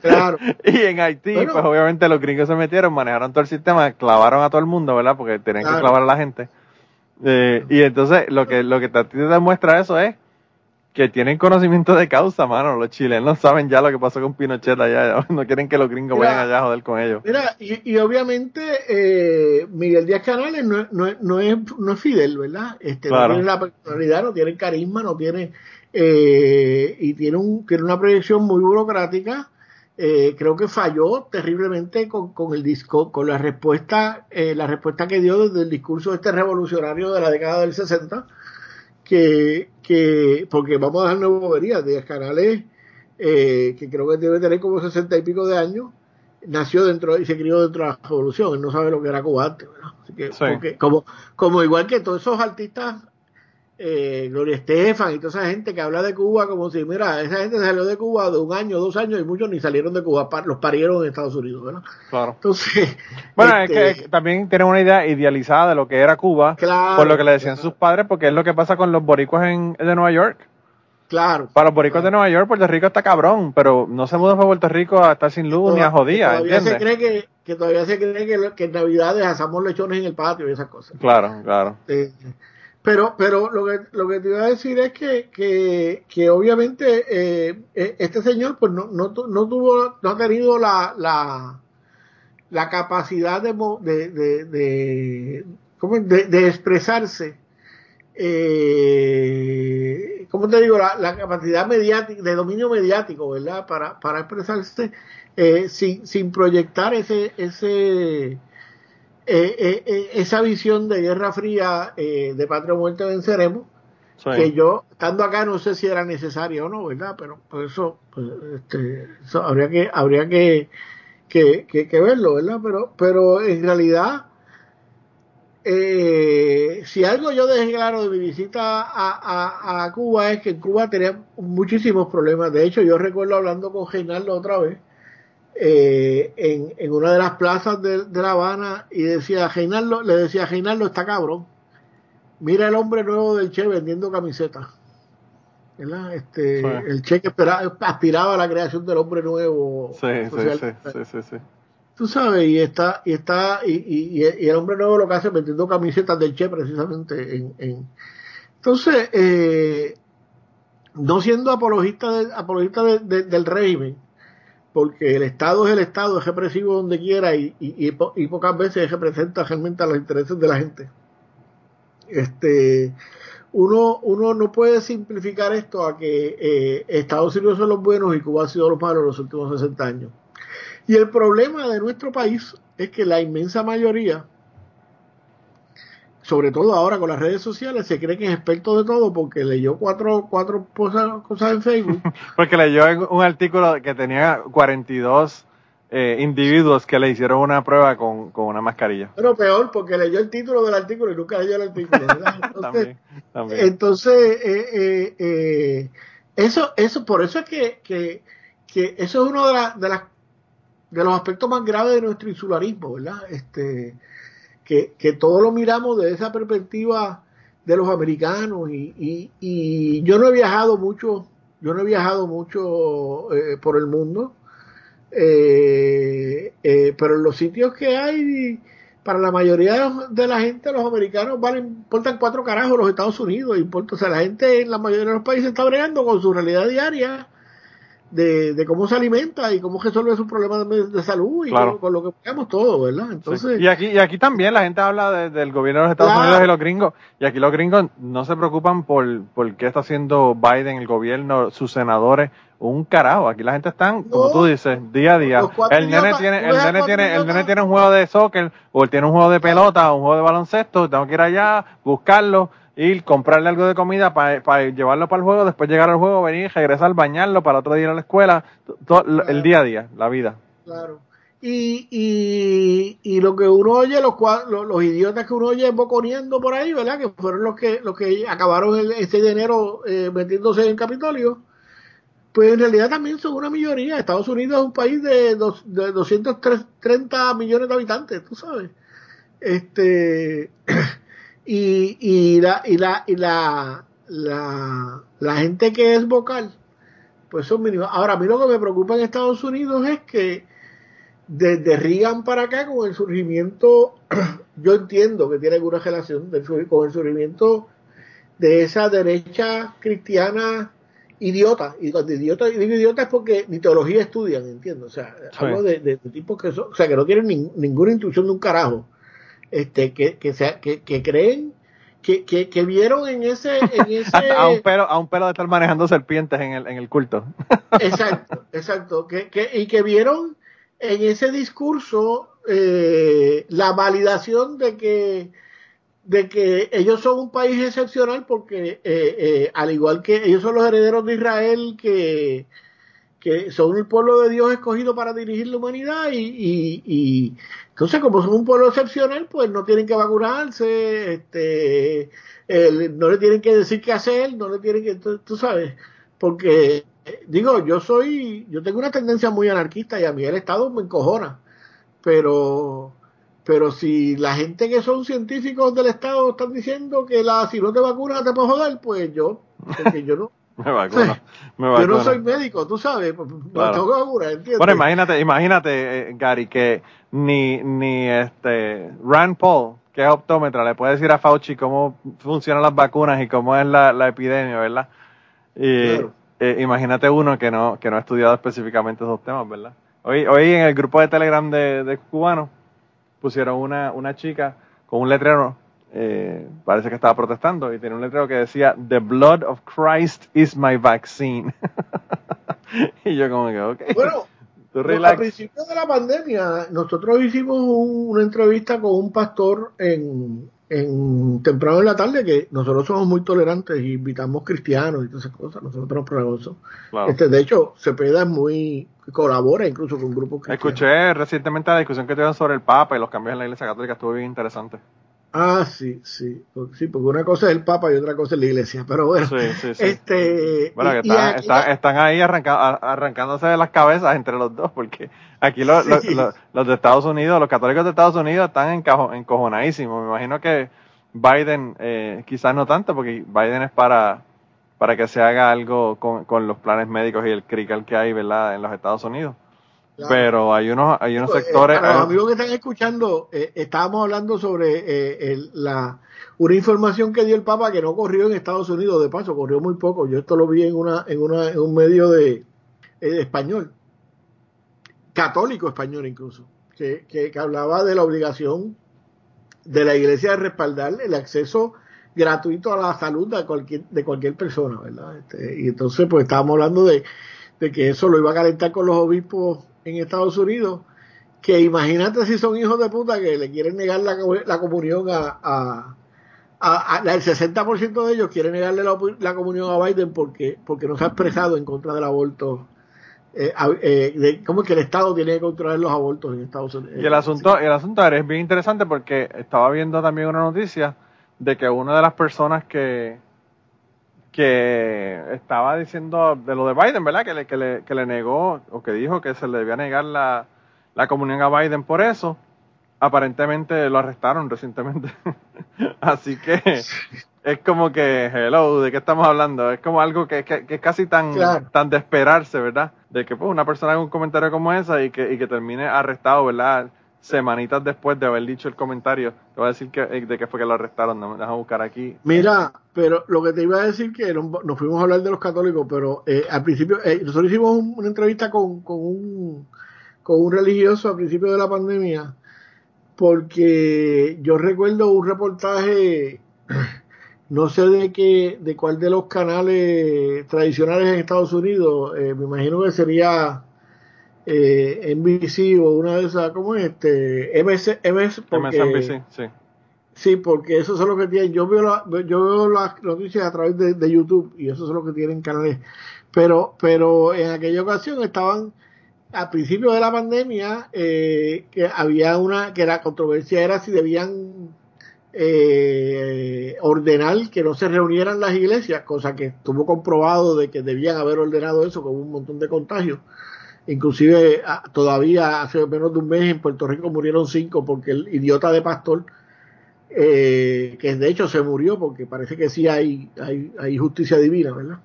Claro. y en Haití, pues obviamente los gringos se metieron, manejaron todo el sistema, clavaron a todo el mundo, ¿verdad? Porque tenían que clavar a la gente. Eh, y entonces lo que lo que te demuestra eso es que tienen conocimiento de causa, mano. Los chilenos saben ya lo que pasó con Pinochet allá. No quieren que los gringos vayan allá a joder con ellos. Mira, y, obviamente eh, Miguel Díaz Canales no, no, no, es, no es Fidel, ¿verdad? Este, No tiene la personalidad, no tiene carisma, no tiene... Eh, y tiene, un, tiene una proyección muy burocrática. Eh, creo que falló terriblemente con, con el disco, con la respuesta, eh, la respuesta que dio desde el discurso este revolucionario de la década del 60 que, que porque vamos a dar nuevo boberías, Díaz Canales, eh, que creo que debe tener como sesenta y pico de años, nació dentro y se crió dentro de la revolución, él no sabe lo que era Cuba antes, Así que, porque, como, como igual que todos esos artistas eh, Gloria Estefan y toda esa gente que habla de Cuba como si, mira, esa gente salió de Cuba de un año, dos años y muchos ni salieron de Cuba, los parieron en Estados Unidos, ¿verdad? Claro. Entonces. Bueno, es, que, este, también tienen una idea idealizada de lo que era Cuba, por lo que le decían sus padres, porque es lo que pasa con los boricuas en, de Nueva York. Claro. Para los boricuas de Nueva York, Puerto Rico está cabrón, pero no se mudan para Puerto Rico a estar sin luz ni a jodía. Todavía se cree que, que todavía se cree que, que en Navidades asamos lechones en el patio y esas cosas. Claro, claro. Pero, pero lo que, lo que te iba a decir es que, que, que obviamente eh, e, este señor pues no, no, no, tuvo, no ha tenido la, la, la capacidad de, de, de, de, de, expresarse, eh, ¿cómo te digo? La, la, capacidad mediática, de dominio mediático, ¿verdad? Para, para expresarse eh, sin, sin proyectar ese, ese, eh, eh, eh, esa visión de Guerra Fría, de Patria Muerte Venceremos, que yo, estando acá, no sé si era necesario o no, ¿verdad? Pero por eso, pues, este, eso habría que, habría que, que, que, verlo, ¿verdad? Pero, pero en realidad, si algo yo dejé claro de mi visita a, a, Cuba es que en Cuba tenía muchísimos problemas. De hecho, yo recuerdo hablando con Reinaldo otra vez, eh, en, en, una de las plazas de, La Habana y decía Reinaldo, le decía Reinaldo está cabrón. Mira el hombre nuevo del Che vendiendo camisetas este el Che que aspiraba a la creación del hombre nuevo sí, sí, sí, sí, tú sabes y está y está y, y, el hombre nuevo lo que hace es vendiendo camisetas del Che precisamente en, entonces eh, no siendo apologista, de, apologista del régimen porque el Estado es el Estado, es represivo donde quiera y, y, pocas veces representa realmente a los intereses de la gente. Este, uno, uno no puede simplificar esto a que eh, Estados Unidos son los buenos y Cuba ha sido los malos los últimos 60 años. Y el problema de nuestro país es que la inmensa mayoría sobre todo ahora con las redes sociales, se cree que es experto de todo porque leyó cuatro, cuatro cosas, cosas en Facebook. porque leyó un artículo que tenía 42 eh, individuos que le hicieron una prueba con, con, una mascarilla. Pero peor, porque leyó el título del artículo y nunca leyó el artículo. Entonces, entonces eh, eh, eh, eso, eso, por eso es que, que, que eso es uno de, la, de, las, de los aspectos más graves de nuestro insularismo, ¿verdad? Este, que, que todo lo miramos desde esa perspectiva de los americanos y, y, yo no he viajado mucho, yo no he viajado mucho eh, por el mundo, eh, eh, pero en los sitios que hay, para la mayoría de la gente, los americanos valen, importan cuatro carajos los Estados Unidos, importa, o la gente en la mayoría de los países está bregando con su realidad diaria de, de, cómo se alimenta y cómo resuelve sus problemas de, salud y con, lo que veamos todo, ¿verdad? Entonces, y, aquí, y aquí también la gente habla del gobierno de los Estados Unidos y los gringos, y aquí los gringos no se preocupan por, por qué está haciendo Biden, el gobierno, sus senadores, un carajo. Aquí la gente está, como tú dices, día a día. El nene tiene, el nene tiene, el nene tiene un juego de soccer, o él tiene un juego de pelota, o un juego de baloncesto, tengo que ir allá, buscarlo ir, comprarle algo de comida para llevarlo para el juego, después llegar al juego, venir, regresar, bañarlo para otro día ir a la escuela, todo, el día a día, la vida. Claro. Y, y, y lo que uno oye, los, los, los, idiotas que uno oye boconeando por ahí, ¿verdad? Que fueron los que, los que acabaron el, 6 de enero eh, metiéndose en Capitolio, pues en realidad también son una mayoría. Estados Unidos es un país de, dos, de 230 millones de habitantes, tú sabes. Este y, y, la, y, la, y la, la, la gente que es vocal, pues son mínimos. Ahora, a mí lo que me preocupa en Estados Unidos es que desde Reagan para acá, con el surgimiento, yo entiendo que tiene alguna relación con el surgimiento de esa derecha cristiana idiota. Y cuando idiota, digo idiota es porque ni teología estudian, entiendo. O sea, hablo de, de, tipos que son, o sea, que no tienen ninguna instrucción de un carajo. Este, que, que, sea, que, que creen que, que, que, vieron en ese, en ese... a un pelo a un pelo de estar manejando serpientes en el, en el culto. Exacto exacto que, que, y que vieron en ese discurso eh, la validación de que de que ellos son un país excepcional porque eh, eh, al igual que ellos son los herederos de Israel que, que son el pueblo de Dios escogido para dirigir la humanidad y, y, entonces como son un pueblo excepcional pues no tienen que vacunarse este no le tienen que decir qué hacer no le tienen que tú, sabes porque digo yo soy yo tengo una tendencia muy anarquista y a mí el Estado me encojona pero pero si la gente que son científicos del Estado están diciendo que la si no te vacunas te puedes joder, pues yo, porque yo no. Me vacuno, me vacuno. Yo no soy médico, tú sabes, no tengo que ¿entiendes? Bueno, imagínate, imagínate, eh, Gary, que ni, ni este Rand Paul, que es optómetra, le puede decir a Fauci cómo funcionan las vacunas y cómo es la, la epidemia, ¿verdad? Y eh, imagínate uno que no, que no ha estudiado específicamente esos temas, ¿verdad? Hoy, hoy en el grupo de Telegram de, de cubanos pusieron una, una chica con un letrero, eh, parece que estaba protestando, y tenía un letrero que decía, The blood of Christ is my vaccine. y yo como que, ok. Bueno, al principio de la pandemia, nosotros hicimos una entrevista con un pastor en, en temprano en la tarde que nosotros somos muy tolerantes y invitamos cristianos y todas esas cosas, nosotros Este, de hecho, Cepeda es muy colabora incluso con grupos cristianos. Escuché recientemente la discusión que tuvieron sobre el Papa y los cambios en la Iglesia Católica, estuvo bien interesante. Ah, sí, sí, sí, porque una cosa es el Papa y otra cosa es la Iglesia, pero bueno, este, bueno, que están, ahí arrancándose de las cabezas entre los dos, porque aquí los, los, de Estados Unidos, los católicos de Estados Unidos están encojonadísimos. Me imagino que Biden, eh, quizás no tanto, porque Biden es para, para que se haga algo con, con los planes médicos y el crical que hay, ¿verdad?, en los Estados Unidos. Pero hay unos, hay unos eh, sectores. para los amigos que están escuchando, eh, estábamos hablando sobre eh, la una información que dio el Papa que no corrió en Estados Unidos, de paso, corrió muy poco. Yo esto lo vi en una, en una, en un medio de español, católico español incluso, que, que, hablaba de la obligación de la Iglesia de respaldar el acceso gratuito a la salud de cualquier, de cualquier persona, ¿verdad? Este, y entonces, pues estábamos hablando de, de que eso lo iba a calentar con los obispos en Estados Unidos, que imagínate si son hijos de puta que le quieren negar la, la comunión a, a, a, el 60% de ellos quieren negarle la, comunión a Biden porque, porque no se ha expresado en contra del aborto. Eh, eh, de cómo es que el Estado tiene que controlar los abortos en Estados Unidos. Y el asunto, el asunto es bien interesante porque estaba viendo también una noticia de que una de las personas que, que estaba diciendo de lo de Biden, ¿verdad? Que le, que le, que le negó o que dijo que se le debía negar la, la comunión a Biden por eso. Aparentemente lo arrestaron recientemente. Así que es como que, hello, ¿de qué estamos hablando? Es como algo que, que, que es casi tan, tan de esperarse, ¿verdad? De que pues, una persona haga un comentario como esa y que, y que termine arrestado, ¿verdad? Semanitas después de haber dicho el comentario, te voy a decir que, eh, de qué fue que lo arrestaron, no, me buscar aquí. Mira, pero lo que te iba a decir que nos fuimos a hablar de los católicos, pero eh, al principio, eh, nosotros hicimos una entrevista con, con, un, con un religioso al principio de la pandemia, porque yo recuerdo un reportaje, no sé de qué, de cuál de los canales tradicionales en Estados Unidos, me imagino que sería eh, NBC o una de esas, ¿cómo es? Este, MS, MS porque, sí. Sí, porque eso es lo que tienen. Yo veo, la, yo veo las noticias a través de, YouTube y eso es lo que tienen canales. Pero, pero en aquella ocasión estaban, al principio de la pandemia, eh, que había una, que la controversia era si debían eh, ordenar que no se reunieran las iglesias, cosa que estuvo comprobado de que debían haber ordenado eso con un montón de contagios. Inclusive ah, todavía hace menos de un mes en Puerto Rico murieron cinco porque el idiota de pastor, eh, que de hecho se murió porque parece que sí hay, hay, justicia divina, ¿verdad?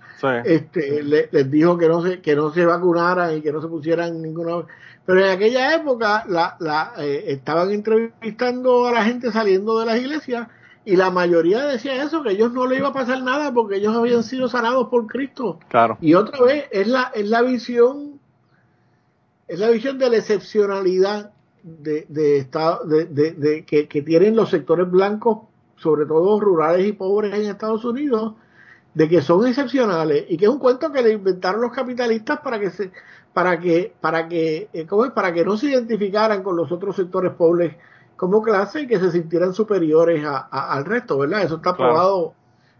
Este, les dijo que no se que no se vacunaran y que no se pusieran ninguna. Pero en aquella época la, la, eh, estaban entrevistando a la gente saliendo de las iglesias Y la mayoría decía eso, que ellos no le iba a pasar nada porque ellos habían sido sanados por Cristo. Claro. Y otra vez, es la, es la visión, es la visión de la excepcionalidad de, de, estado, de, que, que, tienen los sectores blancos, sobre todo rurales y pobres en Estados Unidos, de que son excepcionales y que es un cuento que le inventaron los capitalistas para que se, para que, para que, eh, ¿cómo es? para que no se identificaran con los otros sectores pobres como clase y que se sintieran superiores a, a, al resto, ¿verdad? Eso está Claro. probado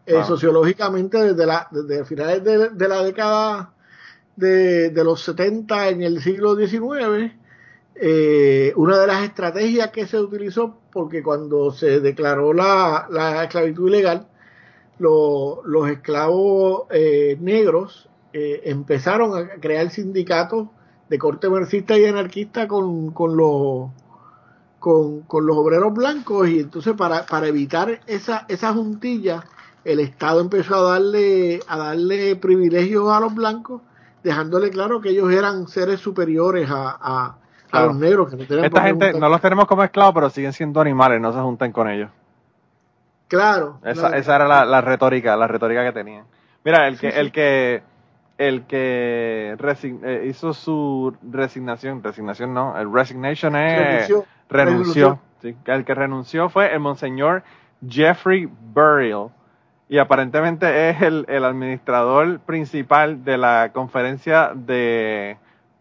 eh, Claro. sociológicamente desde, la, desde finales de, de la década de, los 70 en el siglo XIX. Eh, una de las estrategias que se utilizó, porque cuando se declaró la, la esclavitud ilegal, lo- los esclavos eh, negros eh, empezaron a crear sindicatos de corte marxista y anarquista con, con los con, con los obreros blancos y entonces para, para evitar esa, esa juntilla el Estado empezó a darle a darle privilegios a los blancos dejándole claro que ellos eran seres superiores a, a, los negros que no tenían Esta gente no los tenemos como esclavos, pero siguen siendo animales, no se junten con ellos. claro, Esa, claro. esa era la, la retórica, la retórica que tenían. Mira, el que, Sí, sí. el que, el que resign- eh, hizo su resignación, resignación no, el resignation es Renunció. renunció. sí. El que renunció fue el monseñor Jeffrey Burial y aparentemente es el, el administrador principal de la conferencia de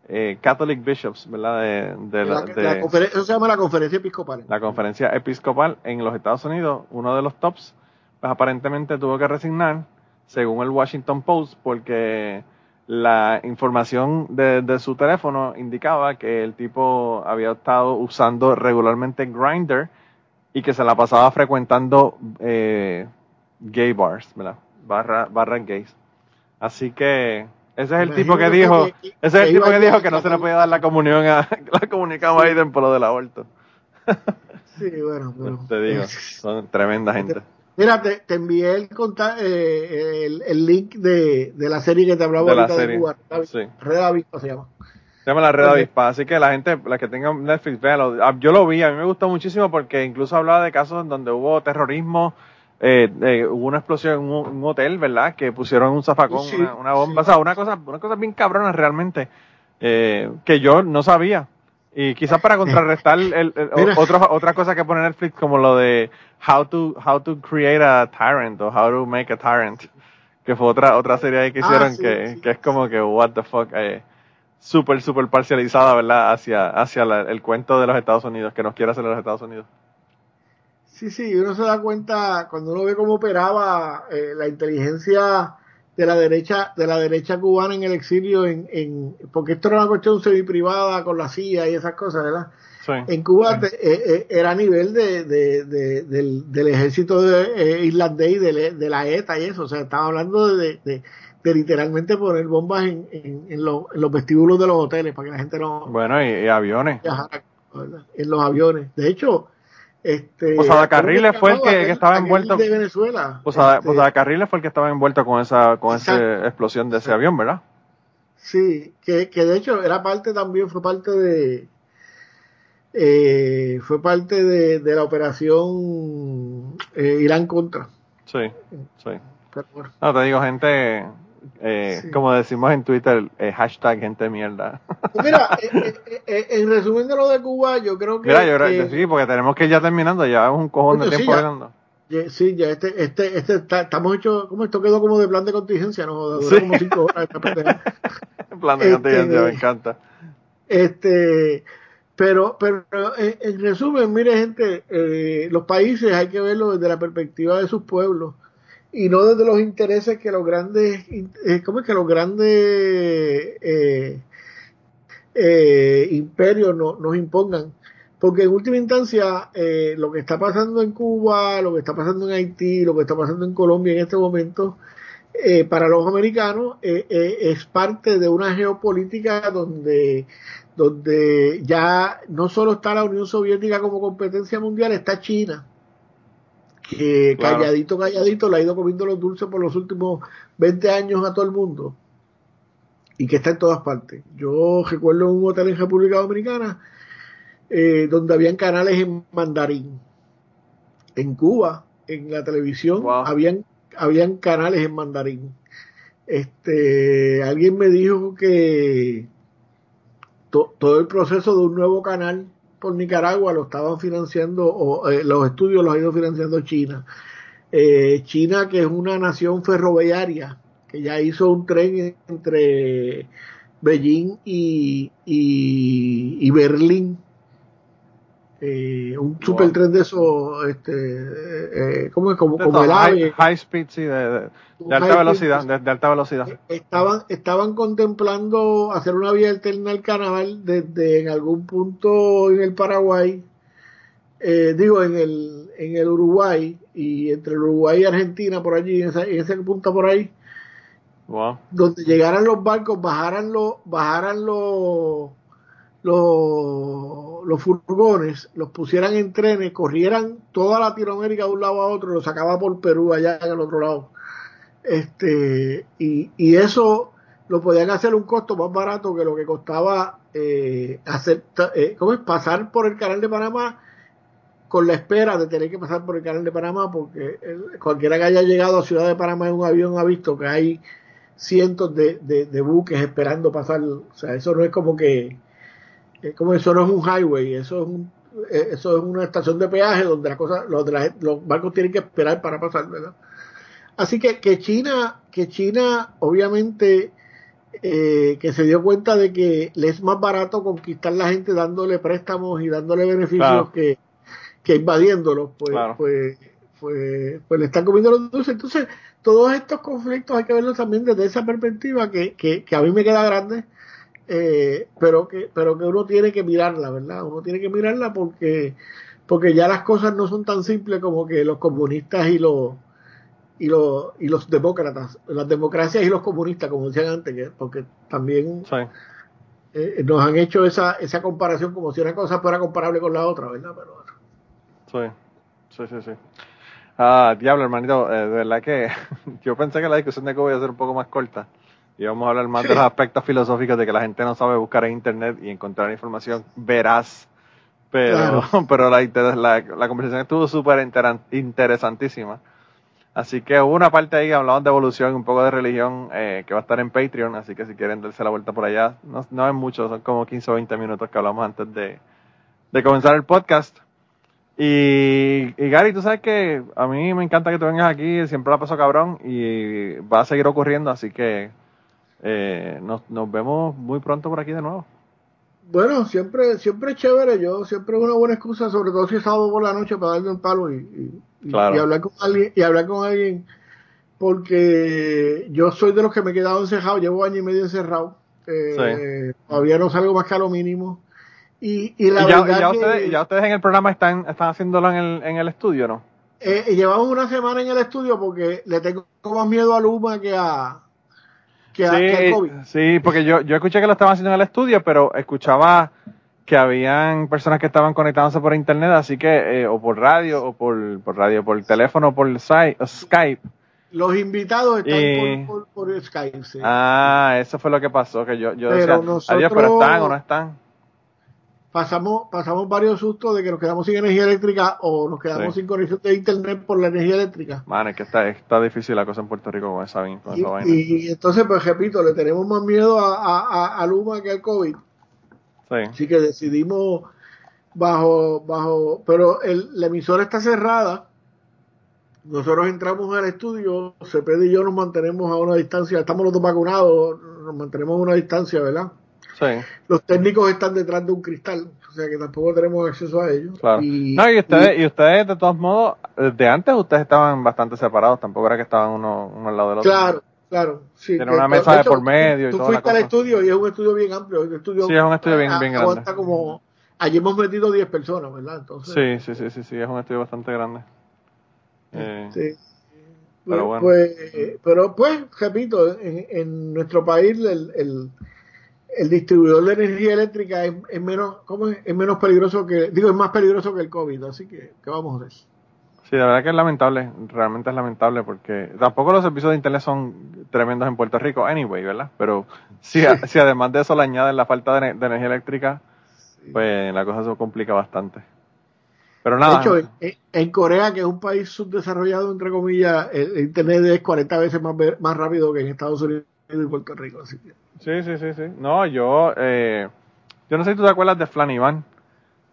eh, Catholic Bishops, ¿verdad? De, de la- de- eso se llama la conferencia episcopal la conferencia episcopal en los Estados Unidos, uno de los tops, pues aparentemente tuvo que resignar, según el Washington Post, porque la información de, de su teléfono indicaba que el tipo había estado usando regularmente Grindr y que se la pasaba frecuentando eh, gay bars, ¿verdad? Barra, barras gays. Así que ese es el tipo que dijo, que- ese es el tipo que dijo que no se le podía dar la comunión a la comunión a Biden por lo del aborto. sí bueno pero- Te digo, son tremenda gente. Mira, te, te envié el, conta- eh, el, el link de, de la serie que te hablaba De la serie, de Cuba. La- sí. Red Avispa se llama. Se llama La Red. Avispa, así que la gente, la que tenga Netflix, véanlo. Ah, Yo lo vi, a mí me gustó muchísimo porque incluso hablaba de casos en donde hubo terrorismo, eh, eh, hubo una explosión en un, un hotel, ¿verdad? Que pusieron un zafacón, Sí, una, una bomba, sí. o sea, una cosa, una cosa bien cabrona realmente, eh, que yo no sabía. Y quizás para contrarrestar el, el- el- Mira. otro- otra cosa que pone Netflix como lo de how to, how to create a tyrant o how to make a tyrant, que fue otra, otra serie ahí que Ah, hicieron sí, que, sí. que es como que what the fuck, eh, súper, súper parcializada, ¿verdad? Hacia, hacia la- el cuento de los Estados Unidos, que nos quiere hacer los Estados Unidos. Sí, sí, uno se da cuenta cuando uno ve cómo operaba eh, la inteligencia de la derecha de la derecha cubana en el exilio, en, en porque esto era una cuestión semi-privada con la CIA y esas cosas, ¿verdad? Sí. En Cuba eh, eh, era a nivel de, de- de- del, del ejército de, eh, irlandés y de, la- ETA y eso, o sea, estaba hablando de, literalmente poner bombas en, en- en los, en los vestíbulos de los hoteles para que la gente no Bueno, y, y aviones. viajara en los aviones. De hecho, este Posada Carriles ¿cómo fue el que- que aquel- estaba aquel envuelto- de Venezuela. Posada, Este, Posada Carriles fue el que estaba envuelto con esa, con esa explosión de ese avión, ¿verdad? Sí, que, que de hecho era parte también, fue parte de eh, fue parte de, de la operación eh, Irán contra. Sí, sí. Pero bueno. No, te digo, gente, eh, Sí. como decimos en Twitter, eh, hashtag gente mierda. Pues Mira, eh, eh, eh, en resumen de lo de Cuba, yo creo que, Mira, yo creo que- sí, porque tenemos que ir ya terminando, llevamos un cojón de sí, tiempo ya. hablando. ye- sí, ya este, este, este está- estamos hechos, como esto quedó como de plan de contingencia, no, duró Sí. como cinco horas plan de Este, contingencia, me encanta. Este, pero, pero en, en resumen, mire gente, eh, los países hay que verlo desde la perspectiva de sus pueblos y no desde los intereses que los grandes, eh, ¿cómo es que los grandes eh, eh, imperios no- nos impongan? Porque en última instancia, eh, lo que está pasando en Cuba, lo que está pasando en Haití, lo que está pasando en Colombia en este momento, eh, para los americanos es parte de una geopolítica donde, donde ya no solo está la Unión Soviética como competencia mundial, está China, que Claro. calladito, calladito le ha ido comiendo los dulces por los últimos 20 años a todo el mundo y que está en todas partes. Yo recuerdo un hotel en República Dominicana eh, donde habían canales en mandarín. En Cuba en la televisión, Wow. habían, habían canales en mandarín. Este, alguien me dijo que to- todo el proceso de un nuevo canal por Nicaragua lo estaban financiando, o eh, los estudios los ha ido financiando China. Eh, China, que es una nación ferroviaria, que ya hizo un tren entre Beijing y, y, y Berlín. Eh, un super tren de esos, este, eh, ¿cómo es? Como, el AVE. high speed, sí, de, de- alta velocidad, de, de alta velocidad. Estaban, estaban contemplando hacer una vía alterna al canal desde en algún punto en el Paraguay, eh, digo en el, en el Uruguay y entre el Uruguay y Argentina por allí, en, esa- en ese punto por ahí, Wow. donde llegaran los barcos, bajaran los, bajaran los, los, los furgones, los pusieran en trenes, corrieran toda Latinoamérica de un lado a otro, los sacaba por Perú allá en el otro lado. Este, y, y eso lo podían hacer un costo más barato que lo que costaba eh, hacer, eh, ¿cómo es? pasar por el canal de Panamá con la espera de tener que pasar por el canal de Panamá, porque cualquiera que haya llegado a Ciudad de Panamá en un avión ha visto que hay cientos de, de- de buques esperando pasar. O sea, eso no es como que, eh, como eso no es un highway, eso es un, eh, eso es una estación de peaje donde las cosas, donde la los barcos tienen que esperar para pasar, ¿verdad? Así que, que China, que China, obviamente, eh, que se dio cuenta de que le es más barato conquistar la gente dándole préstamos y dándole beneficios Claro. que, que invadiéndolos, pues, Claro. pues, pues, pues le están comiendo los dulces. Entonces, todos estos conflictos hay que verlos también desde esa perspectiva que, que, que a mí me queda grande, eh, pero que, pero que uno tiene que mirarla, ¿verdad? Uno tiene que mirarla porque, porque ya las cosas no son tan simples como que los comunistas y los y los y los demócratas, las democracias y los comunistas, como decían antes, que, porque también Sí. eh, nos han hecho esa, esa comparación como si una cosa fuera comparable con la otra, ¿verdad? Pero, Sí, sí, sí, sí. Ah, diablo, hermanito, eh, de verdad que yo pensé que la discusión de COVID iba a ser un poco más corta. Y vamos a hablar más de los aspectos filosóficos de que la gente no sabe buscar en internet y encontrar información veraz. Pero, Claro. pero la, la, la conversación estuvo súper interesantísima. Así que hubo una parte ahí que hablamos de evolución y un poco de religión eh, que va a estar en Patreon. Así que si quieren darse la vuelta por allá, no, no es mucho, son como 15 o 20 minutos que hablamos antes de, de comenzar el podcast. Y, y Gary, tú sabes que a mí me encanta que tú vengas aquí, siempre la paso cabrón y va a seguir ocurriendo, así que eh, nos, nos vemos muy pronto por aquí de nuevo. bueno, siempre, siempre es chévere, yo siempre es una buena excusa, sobre todo si es sábado por la noche para darle un palo y, y- y- Claro. y hablar con alguien, y hablar con alguien, porque yo soy de los que me he quedado encerrado, llevo año y medio encerrado, eh, todavía no salgo más que a lo mínimo. Y, y la ya, verdad ya que- ustedes, ya ustedes en el programa están, están haciéndolo en el, en el estudio, ¿no? Eh, llevamos una semana en el estudio porque le tengo más miedo a Luma que a, que a, que al COVID. sí, porque yo, yo escuché que lo estaban haciendo en el estudio, pero escuchaba que habían personas que estaban conectándose por internet, así que, eh, o por radio, o por, por radio, por teléfono, por Skype. Skype. Los invitados están Y- por, por, por Skype. sí. Ah, eso fue lo que pasó, que yo, yo Pero decía, nosotros- adiós, pero están o no están. Pasamos, pasamos varios sustos de que nos quedamos sin energía eléctrica o nos quedamos Sí. sin conexión de internet por la energía eléctrica. Man, es que está, está difícil la cosa en Puerto Rico con esa, con Y, esa vaina. y entonces, pues repito, le tenemos más miedo a, a, a- a Luma que al COVID. Sí, Así que decidimos bajo, bajo, pero el, la emisora está cerrada. Nosotros entramos al estudio, Cepeda y yo nos mantenemos a una distancia, estamos los dos vacunados, nos mantenemos a una distancia, ¿verdad? Sí, Los técnicos están detrás de un cristal, o sea que tampoco tenemos acceso a ellos. claro. Y, no, y ustedes, y ustedes, de todos modos, de antes ustedes estaban bastante separados, tampoco era que estaban uno, uno al lado del otro. Claro, claro. Sí, Tiene una mesa de hecho, por medio y Tú toda la fuiste al estudio y es un estudio bien amplio. estudio, Sí, es un estudio bien- a- bien grande. como, allí hemos metido 10 personas, ¿verdad? Entonces, Sí, sí, sí, sí, sí, es un estudio bastante grande. Eh, Sí. Pero Pues, bueno. pues, pero pues, repito, en, en nuestro país el, el, el distribuidor de energía eléctrica es, es menos, ¿cómo es? es menos peligroso que, digo, es más peligroso que el COVID, así que, ¿qué vamos a hacer? Sí, la verdad que es lamentable, realmente es lamentable porque tampoco los servicios de internet son tremendos en Puerto Rico, anyway, ¿verdad? Pero si, además de eso le añaden la falta de, ne- de energía eléctrica, pues la cosa se complica bastante. Pero nada. De hecho, en, en Corea, que es un país subdesarrollado, entre comillas, el Internet es 40 veces más, ve- más rápido que en Estados Unidos y Puerto Rico. Así que, Sí, sí, sí, sí. No, yo, eh, yo no sé si tú te acuerdas de Flan Iván,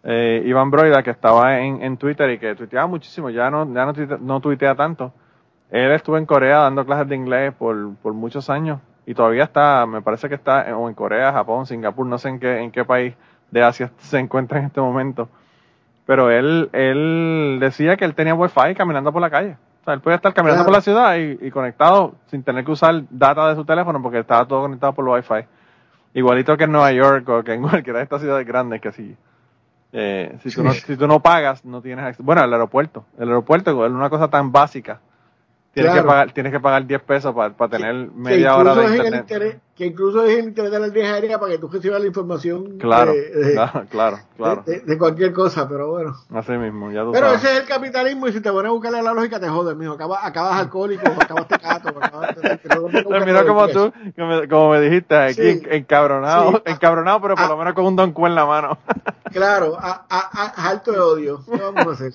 eh, Iván Broida, que estaba en, en Twitter y que tuiteaba muchísimo, ya no, ya no, tuitea, no tuitea tanto. Él estuvo en Corea dando clases de inglés por, por muchos años y todavía está, me parece que está en, o en Corea, Japón, Singapur, no sé en qué, en qué país de Asia se encuentra en este momento. Pero él, él decía que él tenía wifi caminando por la calle. O sea, él podía estar caminando Claro. por la ciudad y, y conectado sin tener que usar data de su teléfono porque estaba todo conectado por wifi. Igualito que en Nueva York o que en cualquiera de estas ciudades grandes que si, eh, si, tú no, si tú no pagas, no tienes acceso. Bueno, el aeropuerto. El aeropuerto es una cosa tan básica. Tienes, Claro. que, pagar, tienes que pagar 10 pesos para tener que media hora de es en el internet. Que incluso es el internet de la línea aérea para que tú recibas la información Claro, de, de- claro, claro, claro. de- de cualquier cosa, pero bueno. Así mismo, ya tú Pero sabes. ese es el capitalismo y si te pones a buscarle la lógica te jodes, mijo. Acabas, acabas alcohólico, acabas tecato, acabas... Terminó como tú, como me dijiste, aquí Sí. en- encabronado, Sí. encabronado, pero por Ah. lo menos con un don en la mano. Claro, a, a- a- alto de odio. ¿Qué vamos a hacer?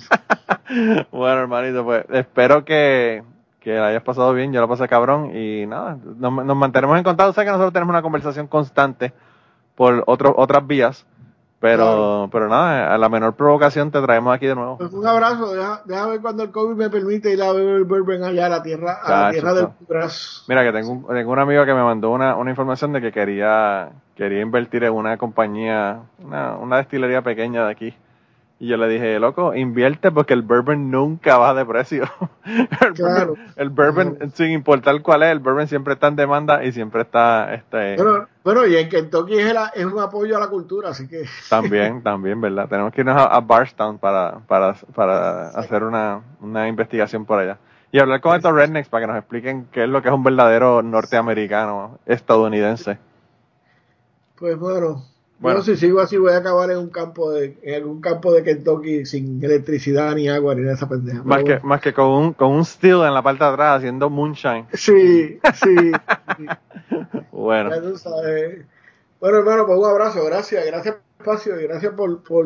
bueno, hermanito, pues espero que, que la hayas pasado bien, yo la pasé cabrón y nada, nos, nos mantenemos en contacto, sé que nosotros tenemos una conversación constante por otro, otras vías, pero, Claro. pero nada, a la menor provocación te traemos aquí de nuevo. Pues un abrazo, deja, deja ver cuando el COVID me permite ir a beber bourbon allá a la tierra, a la tierra del brazo. Mira que tengo un, tengo un amigo que me mandó una, una información de que quería, quería invertir en una compañía, una, una destilería pequeña de aquí. Y yo le dije, loco, invierte porque el bourbon nunca baja de precio. el, Claro. bourbon, el bourbon, sin importar cuál es, el bourbon siempre está en demanda y siempre está, este, Bueno, bueno, y en Kentucky es, el- es un apoyo a la cultura, así que también, también, ¿verdad? Tenemos que irnos a, a Barstown para, para, para hacer una, una investigación por allá. Y hablar con estos rednecks para que nos expliquen qué es lo que es un verdadero norteamericano, estadounidense. Pues bueno, Bueno. si sigo así voy a acabar en un campo de, en algún campo de Kentucky sin electricidad ni agua ni nada de esa pendeja. Más que, más que con un, con un steel en la parte de atrás haciendo moonshine. Sí, sí. sí, Bueno. Bueno, hermano, pues un abrazo, gracias, gracias por el espacio y gracias por, por,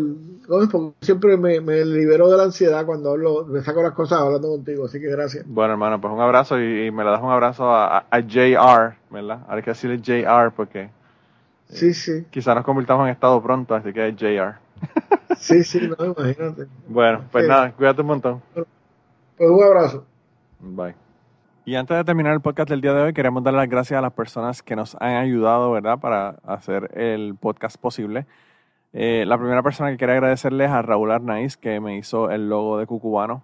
siempre me, me liberó de la ansiedad cuando hablo, me saco las cosas hablando contigo, así que gracias. bueno hermano, pues un abrazo y, y me le das un abrazo a, a, a JR, ¿verdad? Hay que decirle JR porque Sí, sí, quizá nos convirtamos en estado pronto, así que es JR. sí, sí, no, imagínate. Bueno, pues Sí. nada, cuídate un montón. Pues un abrazo. Bye. Y antes de terminar el podcast del día de hoy, queremos dar las gracias a las personas que nos han ayudado, ¿verdad?, para hacer el podcast posible. Eh, la primera persona que quiero agradecerles a Raúl Arnaiz, que me hizo el logo de Cucubano.